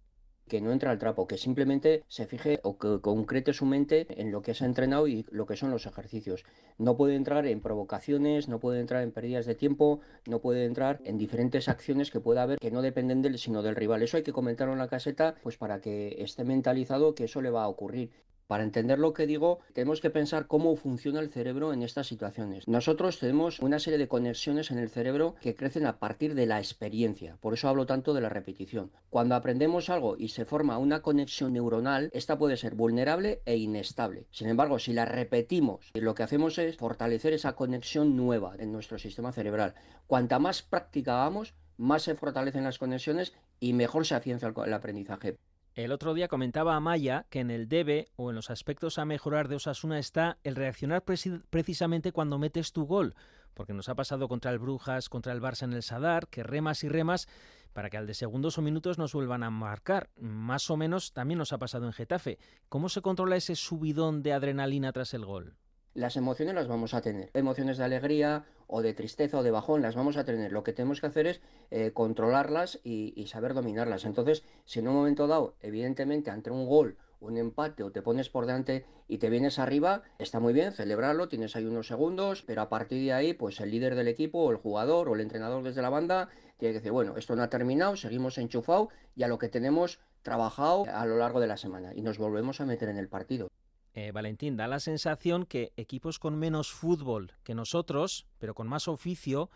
que no entre al trapo, que simplemente se fije o que concrete su mente en lo que se ha entrenado y lo que son los ejercicios. No puede entrar en provocaciones, no puede entrar en pérdidas de tiempo, no puede entrar en diferentes acciones que pueda haber que no dependen del sino del rival. Eso hay que comentarlo en la caseta, pues para que esté mentalizado que eso le va a ocurrir. Para entender lo que digo, tenemos que pensar cómo funciona el cerebro en estas situaciones. Nosotros tenemos una serie de conexiones en el cerebro que crecen a partir de la experiencia. Por eso hablo tanto de la repetición. Cuando aprendemos algo y se forma una conexión neuronal, esta puede ser vulnerable e inestable. Sin embargo, si la repetimos, lo que hacemos es fortalecer esa conexión nueva en nuestro sistema cerebral. Cuanta más práctica hagamos, más se fortalecen las conexiones y mejor se afianza el, el aprendizaje. El otro día comentaba Amaya que en el debe o en los aspectos a mejorar de Osasuna está el reaccionar preci precisamente cuando metes tu gol, porque nos ha pasado contra el Brujas, contra el Barça en el Sadar, que remas y remas para que al de segundos o minutos nos vuelvan a marcar. Más o menos también nos ha pasado en Getafe. ¿Cómo se controla ese subidón de adrenalina tras el gol? Las emociones las vamos a tener. Emociones de alegría o de tristeza o de bajón las vamos a tener. Lo que tenemos que hacer es eh, controlarlas y, saber dominarlas. Entonces, si en un momento dado, evidentemente, ante un gol un empate o te pones por delante y te vienes arriba, está muy bien, celebrarlo, tienes ahí unos segundos, pero a partir de ahí, pues el líder del equipo o el jugador o el entrenador desde la banda tiene que decir, bueno, esto no ha terminado, seguimos enchufados y a lo que tenemos trabajado a lo largo de la semana y nos volvemos a meter en el partido. Eh, Valentín, da la sensación que equipos con menos fútbol que nosotros, pero con más oficio,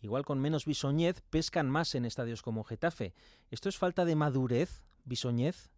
igual con menos bisoñez, pescan más en estadios como Getafe. ¿Esto es falta de madurez, bisoñez?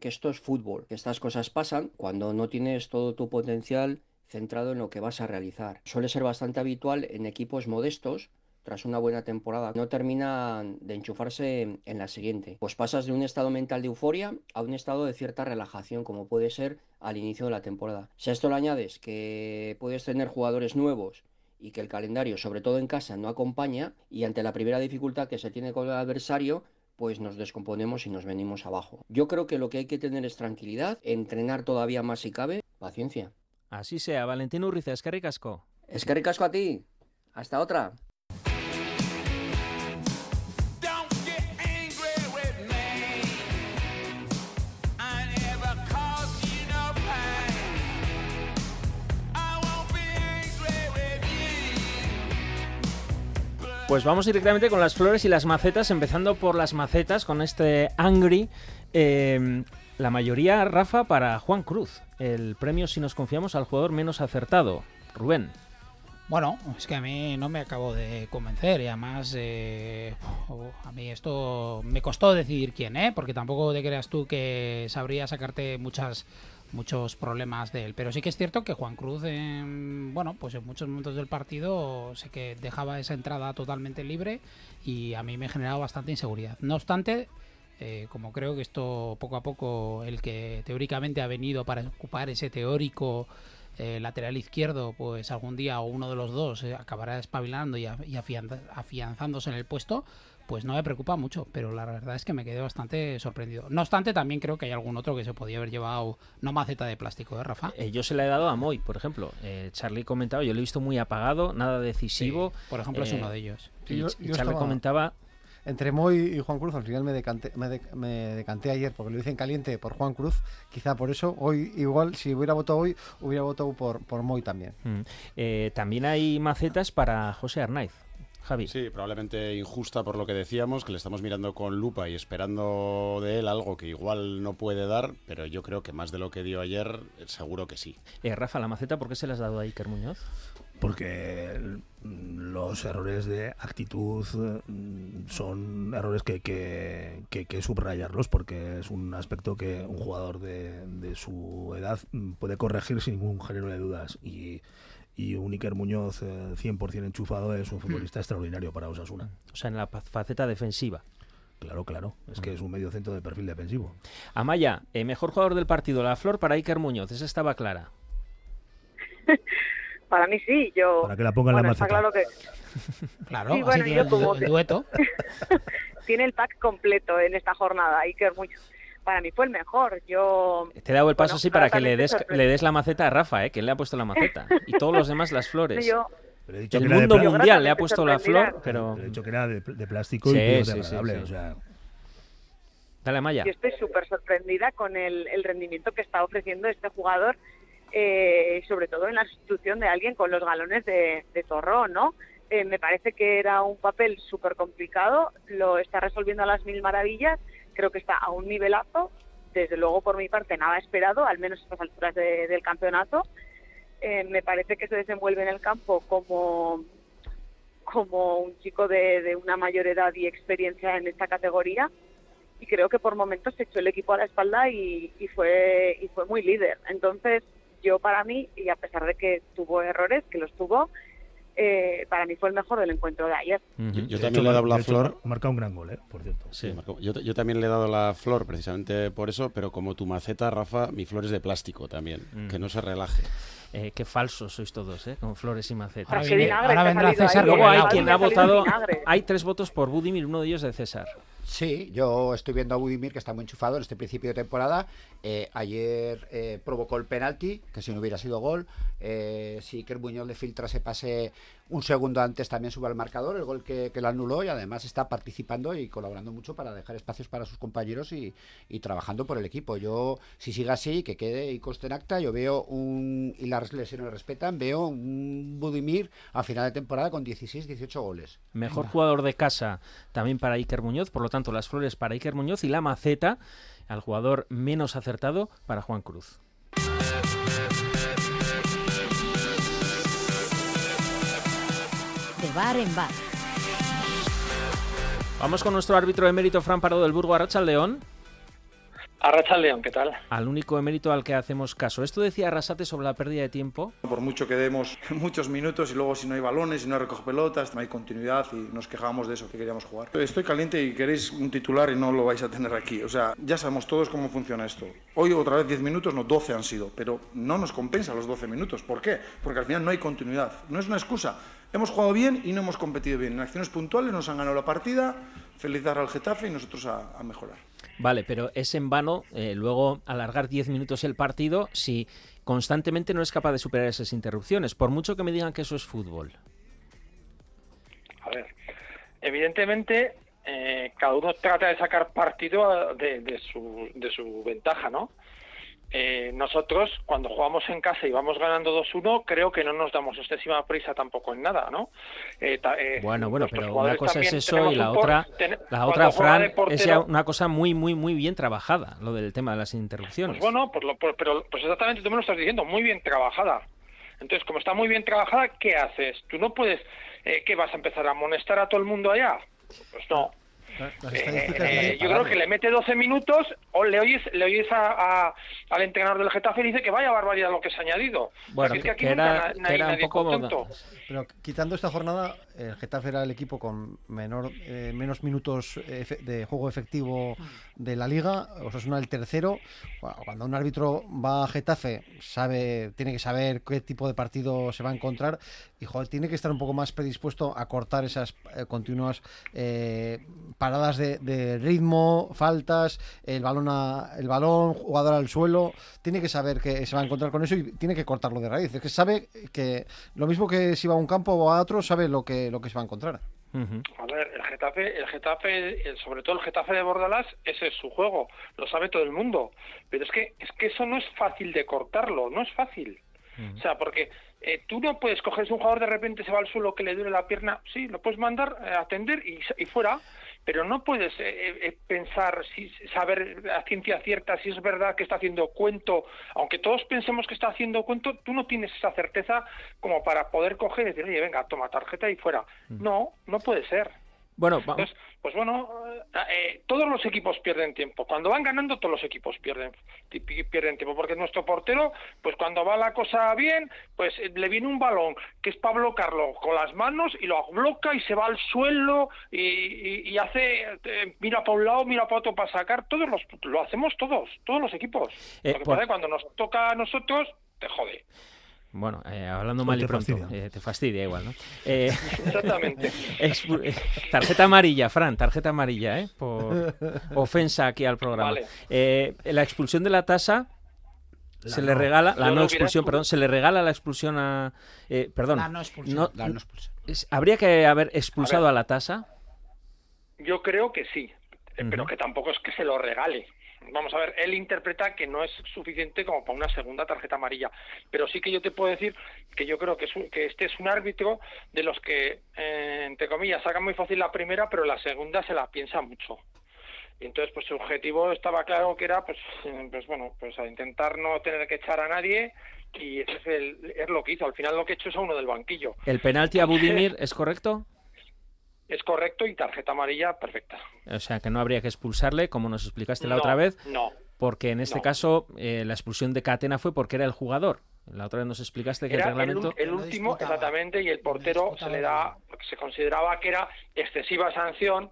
Que esto es fútbol, que estas cosas pasan cuando no tienes todo tu potencial centrado en lo que vas a realizar. Suele ser bastante habitual en equipos modestos tras una buena temporada, no terminan de enchufarse en la siguiente. Pues pasas de un estado mental de euforia a un estado de cierta relajación, como puede ser al inicio de la temporada. Si a esto le añades que puedes tener jugadores nuevos y que el calendario, sobre todo en casa, no acompaña, y ante la primera dificultad que se tiene con el adversario, pues nos descomponemos y nos venimos abajo. Yo creo que lo que hay que tener es tranquilidad, entrenar todavía más si cabe, paciencia. Así sea, Valentín Urriza, es que ricasco. Es que ricasco a ti. Hasta otra. Pues vamos directamente con las flores y las macetas, empezando por las macetas con este Angry. Eh, la mayoría, Rafa, para Juan Cruz. El premio, si nos confiamos, al jugador menos acertado. Rubén. Bueno, es que a mí no me acabo de convencer y además eh, a mí esto me costó decidir quién, ¿eh? Porque tampoco te creas tú que sabría sacarte muchas muchos problemas de él. Pero sí que es cierto que Juan Cruz, en, bueno, pues en muchos momentos del partido sé que dejaba esa entrada totalmente libre y a mí me generaba bastante inseguridad. No obstante, eh, como creo que esto poco a poco el que teóricamente ha venido para ocupar ese teórico eh, lateral izquierdo, pues algún día o uno de los dos eh, acabará espabilando y, y afianzándose en el puesto, pues no me preocupa mucho, pero la verdad es que me quedé bastante sorprendido. No obstante, también creo que hay algún otro que se podía haber llevado, no maceta de plástico, ¿eh, Rafa? Eh, yo se la he dado a Moy, por ejemplo. Eh, Charlie comentaba, yo lo he visto muy apagado, nada decisivo. por ejemplo, es uno de ellos. Y, Charlie comentaba entre Moy y Juan Cruz, al final me decanté, me, decanté ayer porque lo hice en caliente por Juan Cruz, quizá por eso. Hoy, igual, si hubiera votado hoy, hubiera votado por, por Moy también. Mm. también hay macetas para José Arnaiz. Sí, probablemente injusta por lo que decíamos, que le estamos mirando con lupa y esperando de él algo que igual no puede dar, pero yo creo que más de lo que dio ayer, seguro que sí. Eh, Rafa, la maceta, ¿por qué se le has dado a Iker Muñoz? Porque los errores de actitud mm, son errores que hay que, que, subrayarlos porque es un aspecto que un jugador de, de su edad mm, puede corregir sin ningún género de dudas y y un Iker Muñoz 100% eh, enchufado es un futbolista extraordinario para Osasuna. O sea, en la faceta defensiva. Claro, claro. Es que es un medio centro de perfil defensivo. Amaya, el mejor jugador del partido, la flor para Iker Muñoz. Esa estaba clara. para mí sí, yo... Para que la pongan la maceta. claro que... claro, así tiene el dueto. tiene el pack completo en esta jornada, Iker Muñoz para mí fue el mejor. Yo Te he dado el paso sí para que le des, le des la maceta a Rafa, ¿eh? que él le ha puesto la maceta. Y todos los demás las flores. el mundo mundial le ha puesto la flor, pero... he dicho que era de, plástico y sí, sí, o sea... Dale, Maya. Yo estoy súper sorprendida con el, rendimiento que está ofreciendo este jugador, eh, sobre todo en la sustitución de alguien con los galones de, de ¿no? Eh, me parece que era un papel súper complicado, lo está resolviendo a las mil maravillas creo que está a un nivelazo. Desde luego, por mi parte, nada esperado, al menos a estas alturas del campeonato. Eh, me parece que se desenvuelve en el campo como, como un chico de, una mayor edad y experiencia en esta categoría. Y creo que por momentos se echó el equipo a la espalda y, y fue, y fue muy líder. Entonces, yo para mí, y a pesar de que tuvo errores, que los tuvo, eh, para mí fue el mejor del encuentro de ayer. yo, también le he dado la flor. Marca un gran gol, ¿eh? por cierto. Sí, yo, también le he dado la flor precisamente por eso, pero como tu maceta, Rafa, mi flor es de plástico también, que no se relaje. Eh, qué falsos sois todos, ¿eh? Con flores y macetas. Ahora, viene, ahora vendrá César. Luego hay quien ha votado. Hay tres votos por Budimir, uno de ellos de César. Sí, yo estoy viendo a Budimir que está muy enchufado en este principio de temporada. Eh, ayer eh, provocó el penalti, que si no hubiera sido gol. Eh, si Iker Muñoz le filtra ese pase un segundo antes, también sube al marcador, el gol que, que lo anuló y además está participando y colaborando mucho para dejar espacios para sus compañeros y, y trabajando por el equipo. Yo, si sigue así, que quede y coste en acta, yo veo un, y las lesiones lo respetan, veo un Budimir a final de temporada con 16, 18 goles. Mejor jugador de casa también para Iker Muñoz, por lo tanto las flores para Iker Muñoz y la maceta al jugador menos acertado para Juan Cruz. De bar en bar. Vamos con nuestro árbitro emérito Fran Pardo del Burgo Arracha León. Arracha León, ¿qué tal? Al único emérito al que hacemos caso. Esto decía Arrasate sobre la pérdida de tiempo. Por mucho que demos muchos minutos y luego si no hay balones, si no recoge pelotas, no hay continuidad y nos quejábamos de eso que queríamos jugar. Estoy caliente y queréis un titular y no lo vais a tener aquí. O sea, ya sabemos todos cómo funciona esto. Hoy otra vez 10 minutos, no 12 han sido, pero no nos compensa los 12 minutos. ¿Por qué? Porque al final no hay continuidad. No es una excusa. Hemos jugado bien y no hemos competido bien. En acciones puntuales nos han ganado la partida, felicitar al Getafe y nosotros a, a mejorar. Vale, pero es en vano eh, luego alargar 10 minutos el partido si constantemente no es capaz de superar esas interrupciones, por mucho que me digan que eso es fútbol. A ver, evidentemente eh, cada uno trata de sacar partido de, de, su, de su ventaja, ¿no? Eh, nosotros, cuando jugamos en casa y vamos ganando 2-1, creo que no nos damos excesiva prisa tampoco en nada, ¿no? Eh, eh, bueno, bueno, pero una cosa es eso y la otra, la otra, Fran, portero, es ya una cosa muy, muy, muy bien trabajada, lo del tema de las interrupciones. Pues bueno, pues, lo, pues, pero pues exactamente tú me lo estás diciendo, muy bien trabajada. Entonces, como está muy bien trabajada, ¿qué haces? Tú no puedes, eh, ¿qué vas a empezar a amonestar a todo el mundo allá? Pues no. Eh, eh, yo creo que le mete 12 minutos o le oyes, le oyes a, a, al entrenador del Getafe y dice que vaya barbaridad lo que se ha añadido. Bueno, que, que, aquí que era, nunca, que era un poco contento. Pero quitando esta jornada, el Getafe era el equipo con menor, eh, menos minutos de juego efectivo de la liga. Osasuna el tercero. Cuando un árbitro va a Getafe, sabe, tiene que saber qué tipo de partido se va a encontrar y tiene que estar un poco más predispuesto a cortar esas eh, continuas eh, paradas de, de, ritmo, faltas, el balón, a, el balón, jugador al suelo. Tiene que saber que se va a encontrar con eso y tiene que cortarlo de raíz. Es que sabe que lo mismo que si va a un campo o a otro, sabe lo que, lo que se va a encontrar. Uh -huh. A ver, el Getafe, el Getafe, el, sobre todo el Getafe de Bordalás, ese es su juego, lo sabe todo el mundo. Pero es que, es que eso no es fácil de cortarlo, no es fácil. Uh -huh. O sea, porque eh, tú no puedes coger, si un jugador de repente se va al suelo que le duele la pierna, sí, lo puedes mandar a eh, atender y, y fuera, pero no puedes eh, eh, pensar, si, saber a ciencia cierta si es verdad que está haciendo cuento, aunque todos pensemos que está haciendo cuento, tú no tienes esa certeza como para poder coger y decir, oye, venga, toma tarjeta y fuera. Mm. No, no puede ser. Bueno, Entonces, pues bueno, eh, todos los equipos pierden tiempo. Cuando van ganando, todos los equipos pierden pierden tiempo, porque nuestro portero, pues cuando va la cosa bien, pues le viene un balón que es para bloquearlo con las manos y lo bloca y se va al suelo y, y, y hace, eh, mira para un lado, mira para otro para sacar. Todos los, lo hacemos todos, todos los equipos. Eh, Lo que por- pasa es que cuando nos toca a nosotros, te jode. Bueno, eh, hablando O mal y pronto, fastidia. eh, te fastidia igual, ¿no? Eh, Exactamente. tarjeta amarilla, Fran, tarjeta amarilla, ¿eh? Por ofensa aquí al programa. Vale. Eh, la expulsión de la tasa La se no. le regala, la no expulsión, expul- perdón, se le regala la expulsión a... eh, perdón. La no expulsión. no- La no expulsión. ¿Habría que haber expulsado a, la tasa? Yo creo que sí, pero que tampoco es que se lo regale. Vamos a ver, él interpreta que no es suficiente como para una segunda tarjeta amarilla, pero sí que yo te puedo decir que yo creo que, es un- que este es un árbitro de los que, eh, entre comillas, sacan muy fácil la primera, pero la segunda se la piensa mucho. Y entonces, pues su objetivo estaba claro que era, pues, pues bueno, pues a intentar no tener que echar a nadie y ese es, el- es lo que hizo. Al final lo que he hecho es a uno del banquillo. ¿El penalti a Budimir es correcto? Es correcto y tarjeta amarilla perfecta. O sea, que no habría que expulsarle, como nos explicaste la No, otra vez, No. porque en este No. caso eh, la expulsión de Catena fue porque era el jugador. La otra vez nos explicaste que Era el el, reglamento... ul- el último, exactamente, y el portero se le da, se consideraba que era excesiva sanción,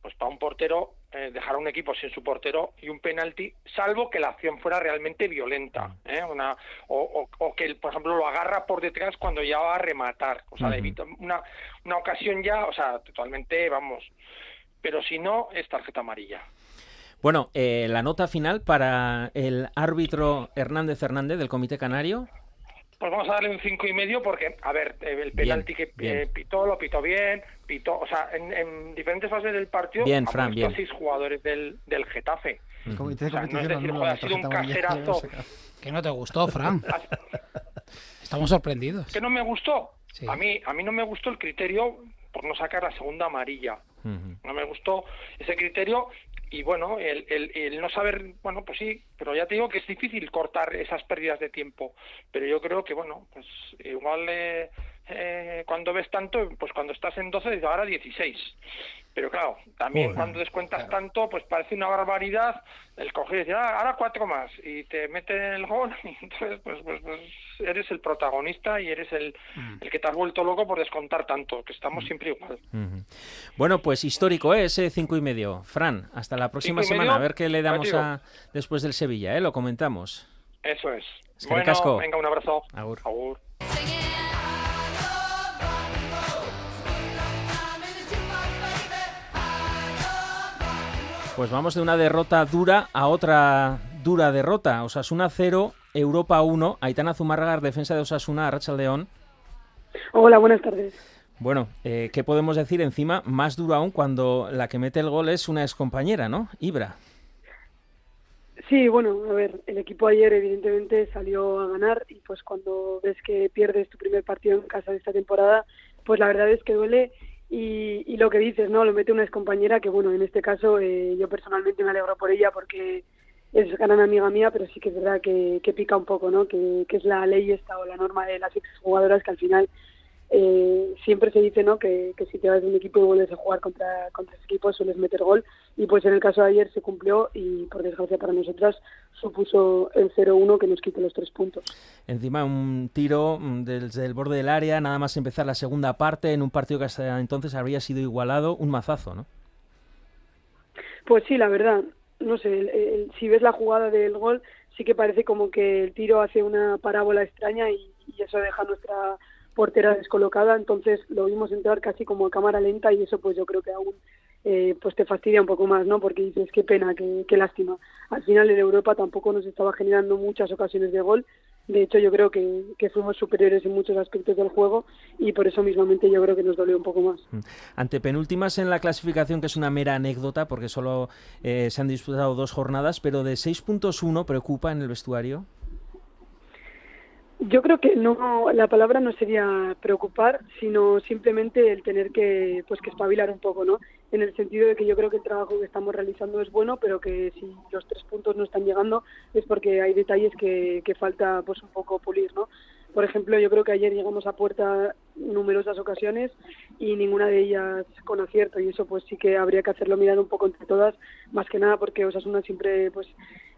pues para un portero eh, dejar a un equipo sin su portero y un penalti, salvo que la acción fuera realmente violenta, ¿eh? una, o, o, que, por ejemplo, lo agarra por detrás cuando ya va a rematar, o sea, una, una ocasión ya, o sea, totalmente, vamos, pero si no, es tarjeta amarilla. Bueno, eh, la nota final para el árbitro Hernández Hernández del Comité Canario. Pues vamos a darle un cinco y medio porque, a ver, eh, el penalti que eh, pitó, lo pitó bien, pitó, o sea, en, diferentes fases del partido, bien, Fran, bien. seis jugadores del, del Getafe. Comité de o sea, no es decir, ha sido un caserazo. Que no te gustó, Fran. Estamos sorprendidos. Que no me gustó. A mí, a mí no me gustó el criterio por no sacar la segunda amarilla. No me gustó ese criterio y bueno, el, el, no saber, bueno, pues sí, pero ya te digo que es difícil cortar esas pérdidas de tiempo, pero yo creo que bueno, pues igual eh, eh, cuando ves tanto, pues cuando estás en 12, ahora 16. Pero claro, también cuando descuentas tanto, pues parece una barbaridad el coger y decir, ah, ahora cuatro más, y te meten el gol, y entonces pues, pues, pues eres el protagonista y eres el, mm. el, que te has vuelto loco por descontar tanto, que estamos mm. siempre igual. Bueno, pues histórico, ¿eh? ese cinco y medio. Fran, hasta la próxima semana, a ver qué le damos a después del Sevilla, ¿eh? Lo comentamos. Eso es. bueno, venga, un abrazo. Agur. Agur. Pues vamos de una derrota dura a otra dura derrota. Osasuna 0, Europa 1. Aitana Zumárraga, defensa de Osasuna, Racha León. Hola, buenas tardes. Bueno, eh, ¿qué podemos decir encima? Más duro aún cuando la que mete el gol es una excompañera, ¿no? Ibra. Sí, bueno, a ver, el equipo ayer evidentemente salió a ganar y pues cuando ves que pierdes tu primer partido en casa de esta temporada, pues la verdad es que duele y, lo que dices, ¿no? Lo mete una compañera que, bueno, en este caso eh, yo personalmente me alegro por ella porque es gran amiga mía, pero sí que es verdad que, pica un poco, ¿no? Que, es la ley esta o la norma de las exjugadoras que al final eh, siempre se dice, ¿no? Que, si te vas de un equipo y vuelves a jugar contra, contra ese equipo sueles meter gol y pues en el caso de ayer se cumplió y por desgracia para nosotras supuso el 0-1 que nos quite los tres puntos. Encima un tiro mm, desde el borde del área, nada más empezar la segunda parte en un partido que hasta entonces habría sido igualado, un mazazo, ¿no? Pues sí, la verdad no sé, si ves la jugada del gol, sí que parece como que el tiro hace una parábola extraña y, eso deja nuestra portera descolocada, entonces lo vimos entrar casi como a cámara lenta y eso pues yo creo que aún eh, pues te fastidia un poco más, ¿no? Porque dices, qué pena, qué, lástima. Al final en Europa tampoco nos estaba generando muchas ocasiones de gol de hecho, yo creo que, fuimos superiores en muchos aspectos del juego y por eso mismamente yo creo que nos dolió un poco más. Mm. Ante penúltimas en la clasificación, que es una mera anécdota porque solo eh, se han disputado dos jornadas, pero de seis puntos uno preocupa en el vestuario. Yo creo que no, la palabra no sería preocupar, sino simplemente el tener que, pues, que espabilar un poco, ¿no? En el sentido de que yo creo que el trabajo que estamos realizando es bueno, pero que si los tres puntos no están llegando es porque hay detalles que, que falta, pues, un poco pulir, ¿no? Por ejemplo, yo creo que ayer llegamos a puerta numerosas ocasiones y ninguna de ellas con acierto y eso pues sí que habría que hacerlo mirar un poco entre todas, más que nada porque Osasuna siempre pues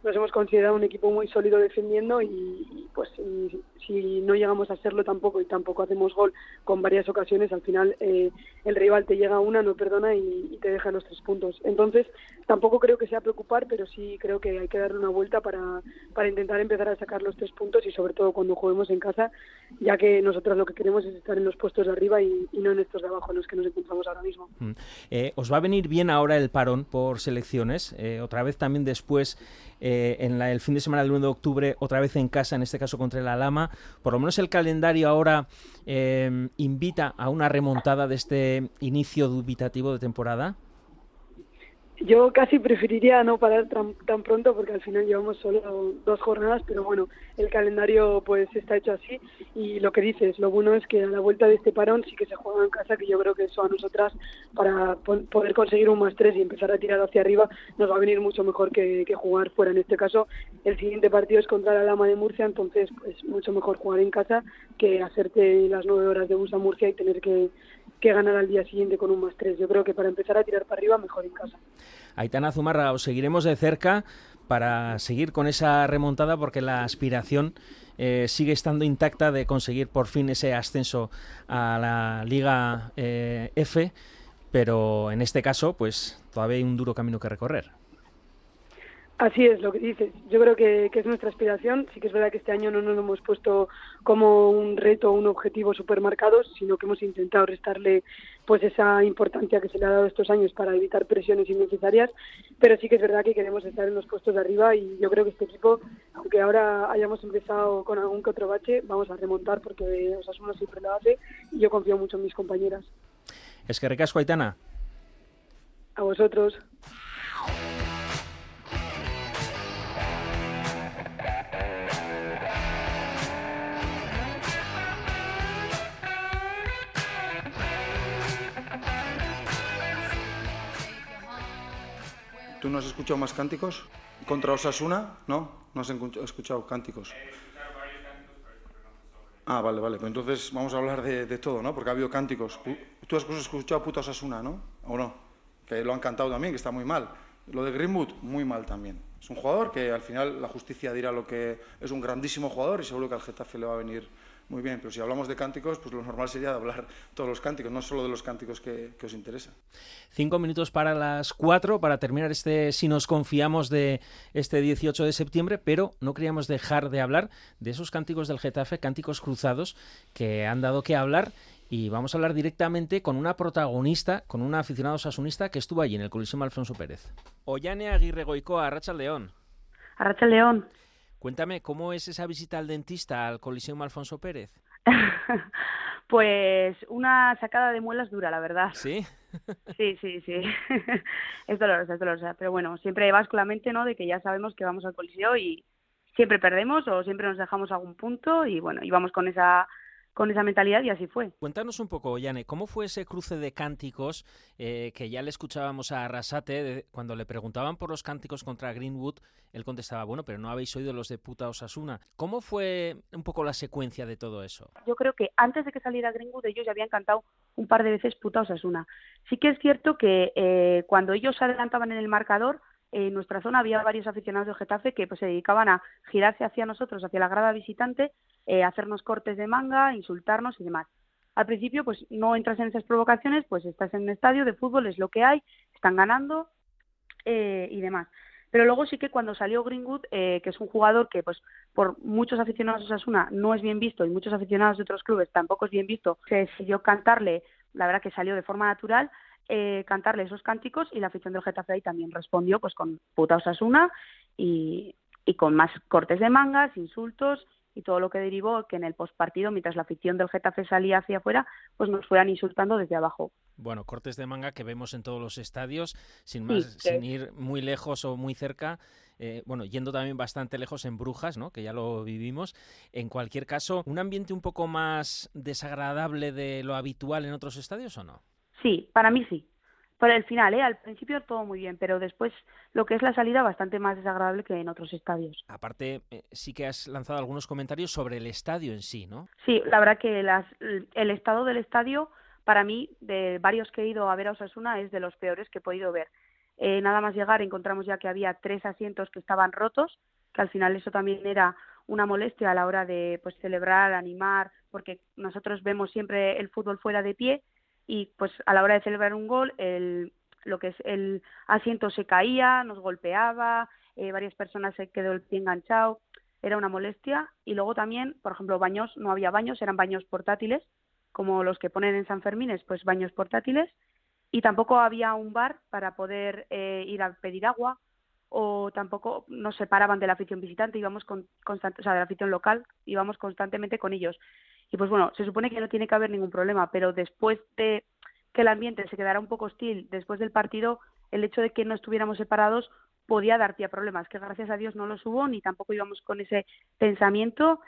nos hemos considerado un equipo muy sólido defendiendo y, pues si, no llegamos a hacerlo tampoco y tampoco hacemos gol con varias ocasiones, al final eh, el rival te llega a una, no perdona y, te deja los tres puntos. Entonces tampoco creo que sea preocupar, pero sí creo que hay que darle una vuelta para, para intentar empezar a sacar los tres puntos y sobre todo cuando juguemos en casa, ya que nosotros lo que queremos es estar en los puestos de arriba y, no en estos de abajo en los que nos encontramos ahora mismo. Mm. Eh, ¿Os va a venir bien ahora el parón por selecciones? Eh, otra vez también después eh, en el fin de semana del 1 de octubre, otra vez en casa, en este caso contra la Lama. Por lo menos el calendario ahora invita a una remontada de este inicio dubitativo de temporada. Yo casi preferiría no parar tan, pronto porque al final llevamos solo dos jornadas, pero bueno, el calendario pues está hecho así y lo que dices, lo bueno es que a la vuelta de este parón sí que se juega en casa, que yo creo que eso a nosotras para poder conseguir un más tres y empezar a tirar hacia arriba nos va a venir mucho mejor que, jugar fuera. En este caso, el siguiente partido es contra la Lama de Murcia, entonces pues mucho mejor jugar en casa que hacerte las nueve horas de bus a Murcia y tener que, que ganar al día siguiente con un más tres. Yo creo que para empezar a tirar para arriba, mejor en casa. Aitana Zumarra, os seguiremos de cerca para seguir con esa remontada porque la aspiración eh, sigue estando intacta de conseguir por fin ese ascenso a la Liga eh, F. pero en este caso, pues todavía hay un duro camino que recorrer. Así es lo que dices. Yo creo que, es nuestra aspiración. Sí que es verdad que este año no nos lo hemos puesto como un reto o un objetivo supermercado, sino que hemos intentado restarle pues esa importancia que se le ha dado estos años para evitar presiones innecesarias. Pero sí que es verdad que queremos estar en los puestos de arriba y yo creo que este equipo, aunque ahora hayamos empezado con algún que otro bache, vamos a remontar porque Osasuna siempre lo hace y yo confío mucho en mis compañeras. Es que recasco, Aitana. A vosotros. ¿Tú no has escuchado más cánticos? ¿Contra Osasuna? ¿No? ¿No has escuchado cánticos? Ah, vale, vale. Pues entonces vamos a hablar de, todo, ¿no? Porque ha habido cánticos. ¿Tú has escuchado puta Osasuna, no? ¿O no? Que lo han cantado también, que está muy mal. Lo de Greenwood, muy mal también. Es un jugador que al final la justicia dirá lo que es un grandísimo jugador y seguro que al Getafe le va a venir muy bien, pero si hablamos de cánticos, pues lo normal sería hablar todos los cánticos, no solo de los cánticos que, os interesan. Cinco minutos para las cuatro, para terminar este Si nos confiamos de este 18 de septiembre, pero no queríamos dejar de hablar de esos cánticos del Getafe, cánticos cruzados, que han dado que hablar y vamos a hablar directamente con una protagonista, con un aficionado sasunista que estuvo allí en el Coliseum Alfonso Pérez. Ollane Aguirre Goicoa, Arracha León. Arracha León. Cuéntame, ¿cómo es esa visita al dentista al Coliseum Alfonso Pérez? pues una sacada de muelas dura, la verdad. ¿Sí? sí, sí, sí. es dolorosa, es dolorosa. Pero bueno, siempre vas con la mente, ¿no? De que ya sabemos que vamos al Coliseo y siempre perdemos o siempre nos dejamos algún punto y bueno, y vamos con esa con esa mentalidad y así fue. Cuéntanos un poco, Yane, ¿cómo fue ese cruce de cánticos eh, que ya le escuchábamos a Arrasate cuando le preguntaban por los cánticos contra Greenwood? Él contestaba, bueno, pero no habéis oído los de puta Osasuna. ¿Cómo fue un poco la secuencia de todo eso? Yo creo que antes de que saliera Greenwood ellos ya habían cantado un par de veces puta Osasuna. Sí que es cierto que eh, cuando ellos se adelantaban en el marcador, en nuestra zona había varios aficionados de Getafe que pues, se dedicaban a girarse hacia nosotros, hacia la grada visitante, eh, hacernos cortes de manga, insultarnos y demás. Al principio, pues no entras en esas provocaciones, pues estás en un estadio de fútbol, es lo que hay, están ganando eh, y demás. Pero luego sí que cuando salió Greenwood, eh, que es un jugador que pues por muchos aficionados de Osasuna no es bien visto y muchos aficionados de otros clubes tampoco es bien visto, se decidió cantarle, la verdad que salió de forma natural, eh, cantarle esos cánticos y la afición del Getafe ahí también respondió pues con puta Osasuna y, y con más cortes de mangas, insultos y todo lo que derivó que en el postpartido, mientras la afición del Getafe salía hacia afuera, pues nos fueran insultando desde abajo. Bueno, cortes de manga que vemos en todos los estadios, sin más, sin ir muy lejos o muy cerca. Eh, bueno, yendo también bastante lejos en Brujas, ¿no? Que ya lo vivimos. En cualquier caso, ¿un ambiente un poco más desagradable de lo habitual en otros estadios o no? Sí, para mí sí. Por el final, ¿eh? al principio todo muy bien, pero después lo que es la salida bastante más desagradable que en otros estadios. Aparte, eh, sí que has lanzado algunos comentarios sobre el estadio en sí, ¿no? Sí, la verdad que las, el estado del estadio, para mí, de varios que he ido a ver a Osasuna, es de los peores que he podido ver. Eh, nada más llegar encontramos ya que había tres asientos que estaban rotos, que al final eso también era una molestia a la hora de pues celebrar, animar, porque nosotros vemos siempre el fútbol fuera de pie y pues a la hora de celebrar un gol el, lo que es el asiento se caía, nos golpeaba, eh, varias personas se quedó el pie enganchado, era una molestia y luego también, por ejemplo, baños, no había baños, eran baños portátiles, como los que ponen en San Fermín, pues baños portátiles y tampoco había un bar para poder eh, ir a pedir agua o tampoco nos separaban de la afición visitante, íbamos con, constante, o sea, de la afición local, íbamos constantemente con ellos. Y pues bueno, se supone que no tiene que haber ningún problema, pero después de que el ambiente se quedara un poco hostil después del partido, el hecho de que no estuviéramos separados podía dar pie a problemas, que gracias a Dios no los hubo ni tampoco íbamos con ese pensamiento,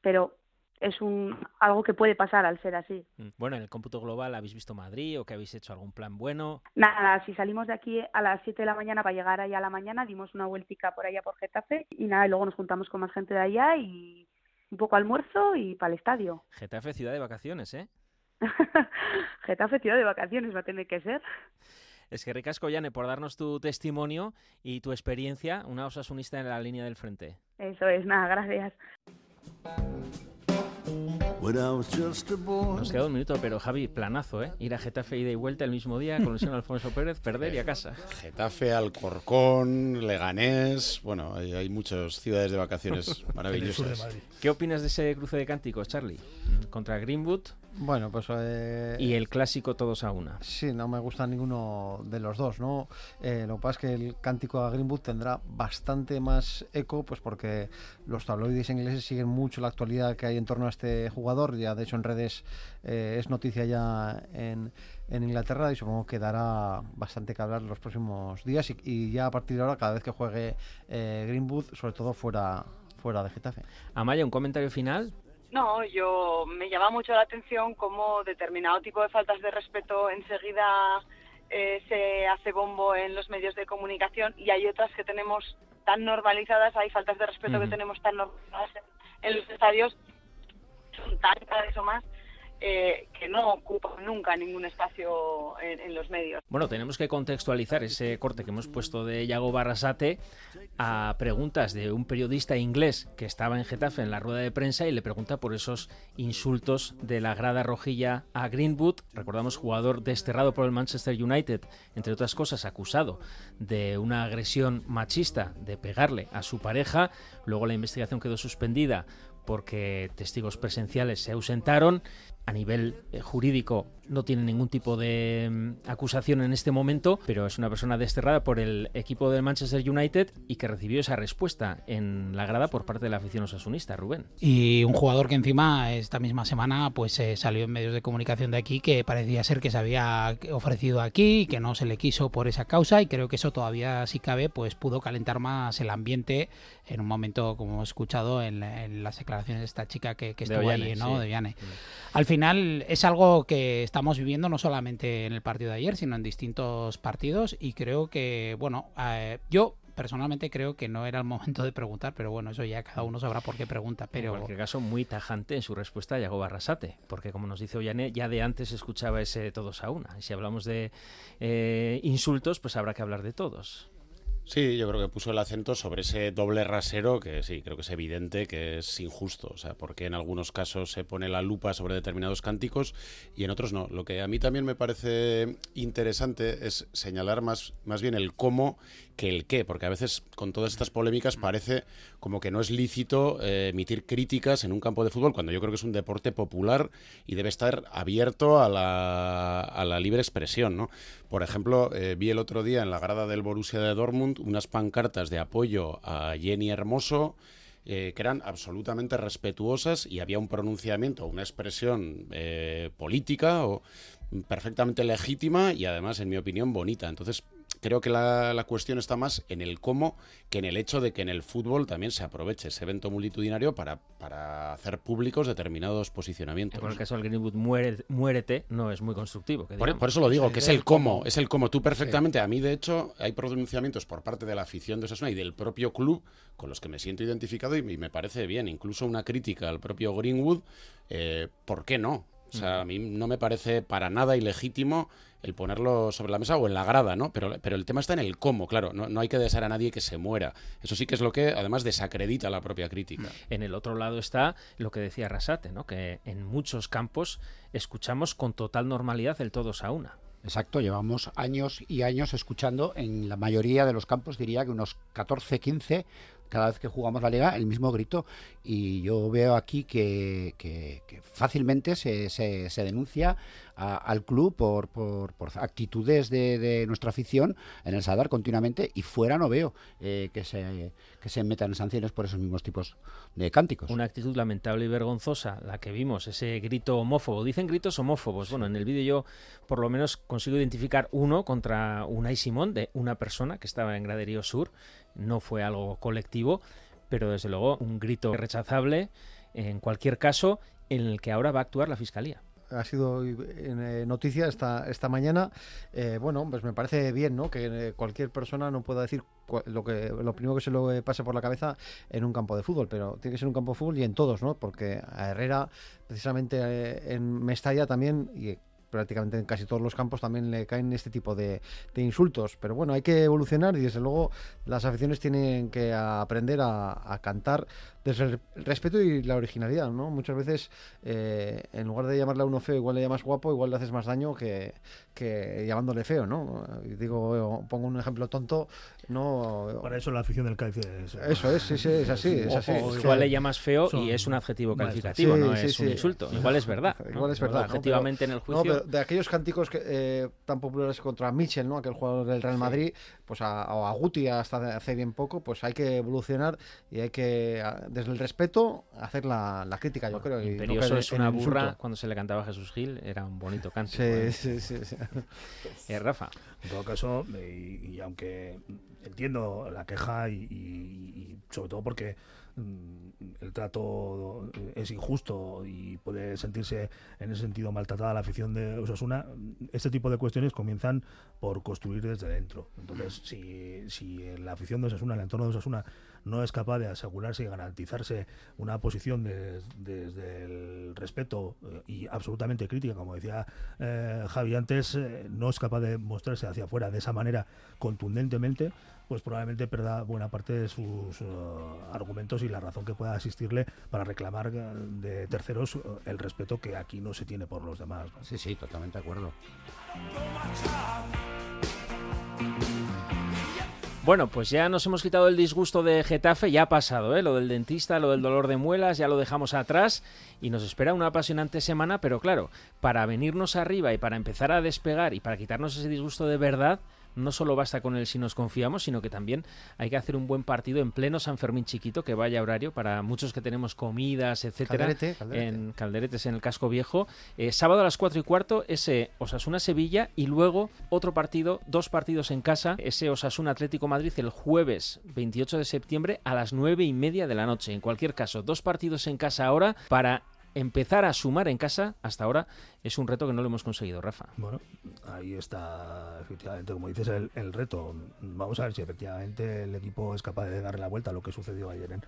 pero es un algo que puede pasar al ser así. Mm, bueno, en el cómputo global, ¿habéis visto Madrid o que habéis hecho algún plan bueno? Nada, si salimos de aquí a las 7 de la mañana para llegar allá a la mañana, dimos una vueltica por allá por Getafe y nada, y luego nos juntamos con más gente de allá y un poco almuerzo y para el estadio. Getafe, ciudad de vacaciones, ¿eh? Getafe, ciudad de vacaciones va a tener que ser. Es que ricasco, Yane, por darnos tu testimonio y tu experiencia, una osasunista en la línea del frente. Eso es, nada, gracias. Nos queda un minuto, pero Javi, planazo, ¿eh? Ir a Getafe ida y vuelta el mismo día con el Alfonso Pérez, perder y a casa. Getafe, Alcorcón, Leganés. Bueno, hay, hay muchas ciudades de vacaciones maravillosas. ¿Qué opinas de ese cruce de cánticos, Charlie? Contra Greenwood. Bueno, pues. Eh, y el clásico todos a una. Sí, no me gusta ninguno de los dos, ¿no? Eh, lo que pasa es que el cántico a Greenwood tendrá bastante más eco, pues porque los tabloides ingleses siguen mucho la actualidad que hay en torno a este jugador. Ya, de hecho, en redes eh, es noticia ya en, en, Inglaterra y supongo que dará bastante que hablar los próximos días. Y, y ya a partir de ahora, cada vez que juegue Greenwood, sobre todo fuera fuera de Getafe. Amaya, un comentario final. No, yo me llama mucho la atención cómo determinado tipo de faltas de respeto enseguida eh, se hace bombo en los medios de comunicación y hay otras que tenemos tan normalizadas, hay faltas de respeto que tenemos tan normalizadas en, los estadios, son tan cada vez más eh, que no ocupa nunca ningún espacio en, los medios. Bueno, tenemos que contextualizar ese corte que hemos puesto de Yago Barrasate a preguntas de un periodista inglés que estaba en Getafe en la rueda de prensa y le pregunta por esos insultos de la grada rojilla a Greenwood, recordamos jugador desterrado por el Manchester United, entre otras cosas acusado de una agresión machista, de pegarle a su pareja, luego la investigación quedó suspendida porque testigos presenciales se ausentaron a nivel eh, jurídico no tiene ningún tipo de mm, acusación en este momento, pero es una persona desterrada por el equipo del Manchester United y que recibió esa respuesta en la grada por parte de la afición osasunista, Rubén. Y un jugador que encima esta misma semana pues eh, salió en medios de comunicación de aquí que parecía ser que se había ofrecido aquí y que no se le quiso por esa causa y creo que eso todavía si cabe pues pudo calentar más el ambiente en un momento como hemos escuchado en, las declaraciones de esta chica que, estuvo allí, ¿no? De Viane. Al final es algo que estamos viviendo no solamente en el partido de ayer, sino en distintos partidos y creo que, bueno, eh, yo personalmente creo que no era el momento de preguntar, pero bueno, eso ya cada uno sabrá por qué pregunta. Pero... En cualquier caso, muy tajante en su respuesta a Yago Barrasate, porque como nos dice Ollane, ya de antes escuchaba ese todos a una. Y si hablamos de eh, insultos, pues habrá que hablar de todos. Sí, yo creo que puso el acento sobre ese doble rasero que sí, creo que es evidente que es injusto, o sea, porque en algunos casos se pone la lupa sobre determinados cánticos y en otros no. Lo que a mí también me parece interesante es señalar más, más bien el cómo que el qué, porque a veces con todas estas polémicas parece como que no es lícito eh, emitir críticas en un campo de fútbol cuando yo creo que es un deporte popular y debe estar abierto a la, a la libre expresión, ¿no? Por ejemplo, eh, vi el otro día en la grada del Borussia de Dortmund unas pancartas de apoyo a Jenny Hermoso eh, que eran absolutamente respetuosas y había un pronunciamiento, una expresión política o perfectamente legítima y además, en mi opinión, bonita. Entonces, creo que la, cuestión está más en el cómo que en el hecho de que en el fútbol también se aproveche ese evento multitudinario para, para hacer públicos determinados posicionamientos. Por el caso del Greenwood muérete no es muy constructivo. por, eso lo digo, que es el cómo, es el cómo. Tú perfectamente, a mí de hecho hay pronunciamientos por parte de la afición de Osasuna y del propio club con los que me siento identificado y, me parece bien, incluso una crítica al propio Greenwood, eh, ¿por qué no? O sea, a mí no me parece para nada ilegítimo el ponerlo sobre la mesa o en la grada, ¿no? Pero, pero el tema está en el cómo, claro. No, no hay que desear a nadie que se muera. Eso sí que es lo que además desacredita la propia crítica. En el otro lado está lo que decía Rasate, ¿no? Que en muchos campos escuchamos con total normalidad el todos a una. Exacto, llevamos años y años escuchando en la mayoría de los campos, diría que unos 14, 15, cada vez que jugamos la liga el mismo grito. Y yo veo aquí que, fácilmente se, se, denuncia al club por, por, actitudes de, nuestra afición en el Sadar continuamente y fuera no veo eh, que, se, que se metan sanciones por esos mismos tipos de cánticos. Una actitud lamentable y vergonzosa la que vimos, ese grito homófobo. Dicen gritos homófobos. Bueno, en el vídeo yo por lo menos consigo identificar uno contra Unai Simón de una persona que estaba en Graderío Sur no fue algo colectivo, pero desde luego un grito rechazable en cualquier caso en el que ahora va a actuar la Fiscalía ha sido eh, noticia esta, esta mañana. Eh, bueno, pues me parece bien, ¿no? Que eh, cualquier persona no pueda decir lo que lo primero que se le pase por la cabeza en un campo de fútbol, pero tiene que ser un campo de fútbol y en todos, ¿no? Porque a Herrera, precisamente en Mestalla también, y prácticamente en casi todos los campos también le caen este tipo de, de insultos. Pero bueno, hay que evolucionar y desde luego las aficiones tienen que aprender a, a cantar desde el respeto y la originalidad, ¿no? Muchas veces, eh, en lugar de llamarle a uno feo, igual le llamas guapo, igual le haces más daño que, que llamándole feo, ¿no? Digo, pongo un ejemplo tonto, no... Para eso la afición del Cádiz es... Eso es, sí, sí, es así, es así. O, igual le llamas feo y es un adjetivo calificativo, no es un insulto. Igual es verdad. Igual es verdad. Objetivamente en el juicio... Pero de aquellos cánticos que, eh, tan populares contra Mitchell, ¿no? Aquel jugador del Real Madrid, pues a, o a Guti hasta hace bien poco, pues hay que evolucionar y hay que, desde el respeto, hacer la, la crítica, yo creo. Imperioso es una burra cuando se le cantaba a Jesús Gil, era un bonito canto. Sí, ¿eh? sí, sí, sí. Eh, Rafa. En todo caso, y, y aunque entiendo la queja y, y, y sobre todo porque el trato es injusto y puede sentirse en ese sentido maltratada la afición de Osasuna, este tipo de cuestiones comienzan por construir desde dentro. Entonces, si, si la afición de Osasuna, el entorno de Osasuna, no es capaz de asegurarse y garantizarse una posición de, desde el respeto eh, y absolutamente crítica, como decía eh, Javi antes, eh, no es capaz de mostrarse hacia afuera de esa manera contundentemente, pues probablemente perda buena parte de sus uh, argumentos y la razón que pueda asistirle para reclamar de terceros uh, el respeto que aquí no se tiene por los demás. ¿no? Sí, sí, totalmente de acuerdo. Bueno, pues ya nos hemos quitado el disgusto de Getafe, ya ha pasado, ¿eh? lo del dentista, lo del dolor de muelas, ya lo dejamos atrás y nos espera una apasionante semana, pero claro, para venirnos arriba y para empezar a despegar y para quitarnos ese disgusto de verdad, no solo basta con el si nos confiamos, sino que también hay que hacer un buen partido en pleno San Fermín chiquito, que vaya horario para muchos que tenemos comidas, etcétera, Calderete, Calderete. en Calderetes en el casco viejo. Eh, sábado a las 4 y cuarto, ese Osasuna-Sevilla y luego otro partido, dos partidos en casa, ese Osasuna Atlético Madrid el jueves 28 de septiembre a las 9 y media de la noche. En cualquier caso, dos partidos en casa ahora para empezar a sumar en casa hasta ahora es un reto que no lo hemos conseguido, Rafa. Bueno, ahí está, efectivamente, como dices, el, reto. Vamos a ver si efectivamente el equipo es capaz de darle la vuelta a lo que sucedió ayer en,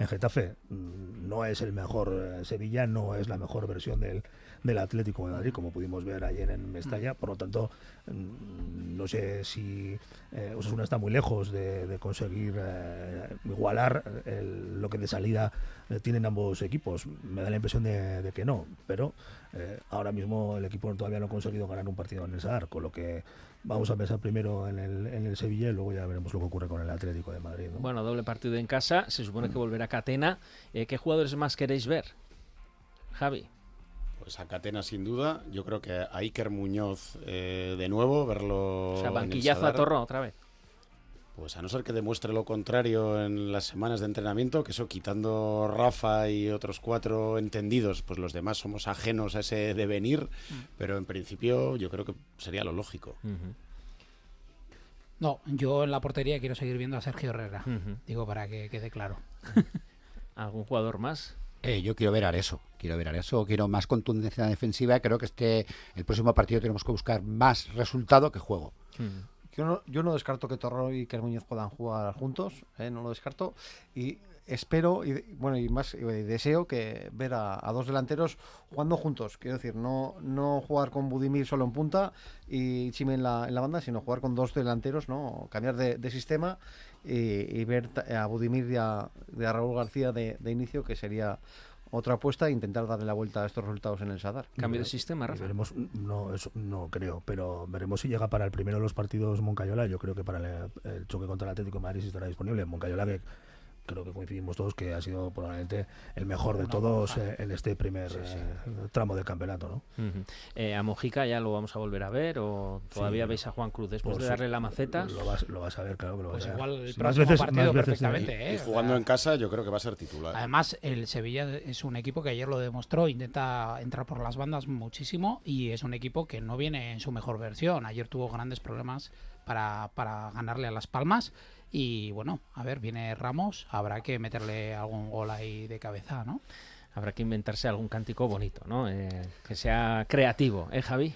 en Getafe. No es el mejor eh, Sevilla, no es la mejor versión del, del Atlético de Madrid, como pudimos ver ayer en Mestalla. Por lo tanto, no sé si eh, Osasuna está muy lejos de, conseguir eh, igualar el, lo que de salida eh, tienen ambos equipos. Me da la impresión de, que no, pero eh, ahora mismo el equipo todavía no ha conseguido ganar un partido en el SAR, con lo que vamos a pensar primero en el, en el Sevilla y luego ya veremos lo que ocurre con el Atlético de Madrid. ¿no? Bueno, doble partido en casa, se supone que volverá Catena. Eh, ¿Qué jugadores más queréis ver? Javi. Pues a Catena sin duda. Yo creo que a Iker Muñoz eh, de nuevo, verlo. O sea, banquillazo a Torro otra vez. Pues a no ser que demuestre lo contrario en las semanas de entrenamiento, que eso quitando Rafa y otros cuatro entendidos, pues los demás somos ajenos a ese devenir, mm. pero en principio yo creo que sería lo lógico. Uh -huh. No, yo en la portería quiero seguir viendo a Sergio Herrera, uh -huh. digo para que quede claro. ¿Algún jugador más? Eh, yo quiero ver a eso, quiero ver a eso, quiero más contundencia defensiva. Creo que este el próximo partido tenemos que buscar más resultado que juego. Uh -huh. Yo no, yo no descarto que Torro y que Muñoz puedan jugar juntos, ¿eh? no lo descarto. Y espero, y bueno, y más y deseo que ver a, a, dos delanteros jugando juntos. Quiero decir, no, no jugar con Budimir solo en punta y Chime en la, en la banda, sino jugar con dos delanteros, ¿no? Cambiar de, de sistema y, y, ver a Budimir y a, de a Raúl García de, de inicio, que sería otra apuesta e intentar darle la vuelta a estos resultados en el Sadar. Cambio de sistema, Rafa. Veremos, no, eso no creo, pero veremos si llega para el primero de los partidos Moncayola. Yo creo que para el, el choque contra el Atlético de Madrid estará disponible. Moncayola que creo que coincidimos todos que ha sido probablemente el mejor de todos eh, en este primer sí, sí. Eh, tramo del campeonato. ¿no? Uh -huh. eh, ¿A Mojica ya lo vamos a volver a ver o todavía sí. veis a Juan Cruz después pues de darle la maceta? Lo vas, lo vas, a ver, claro que lo pues vas igual a ver. el próximo veces, partido perfectamente. Y, ¿eh? y jugando en casa yo creo que va a ser titular. Además, el Sevilla es un equipo que ayer lo demostró, intenta entrar por las bandas muchísimo y es un equipo que no viene en su mejor versión. Ayer tuvo grandes problemas para, para ganarle a Las Palmas y bueno, a ver, viene Ramos, habrá que meterle algún gol ahí de cabeza, ¿no? Habrá que inventarse algún cántico bonito, ¿no? Eh, que sea creativo, ¿eh, Javi?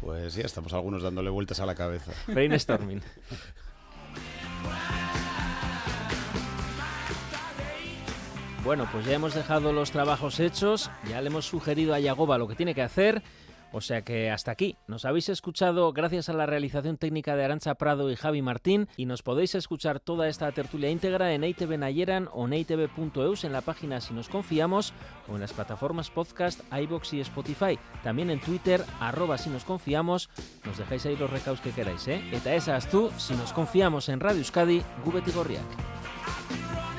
Pues ya estamos algunos dándole vueltas a la cabeza. Brainstorming. Bueno, pues ya hemos dejado los trabajos hechos, ya le hemos sugerido a Yagoba lo que tiene que hacer. O sea que hasta aquí. Nos habéis escuchado gracias a la realización técnica de Arancha Prado y Javi Martín y nos podéis escuchar toda esta tertulia íntegra en ITV Nayeran o en itv.eus en la página Si nos confiamos o en las plataformas podcast, iBox y Spotify. También en Twitter, arroba si nos confiamos. Nos dejáis ahí los recaos que queráis, ¿eh? Eta esas tú, si nos confiamos en Radio Euskadi, Gubeti Gorriak.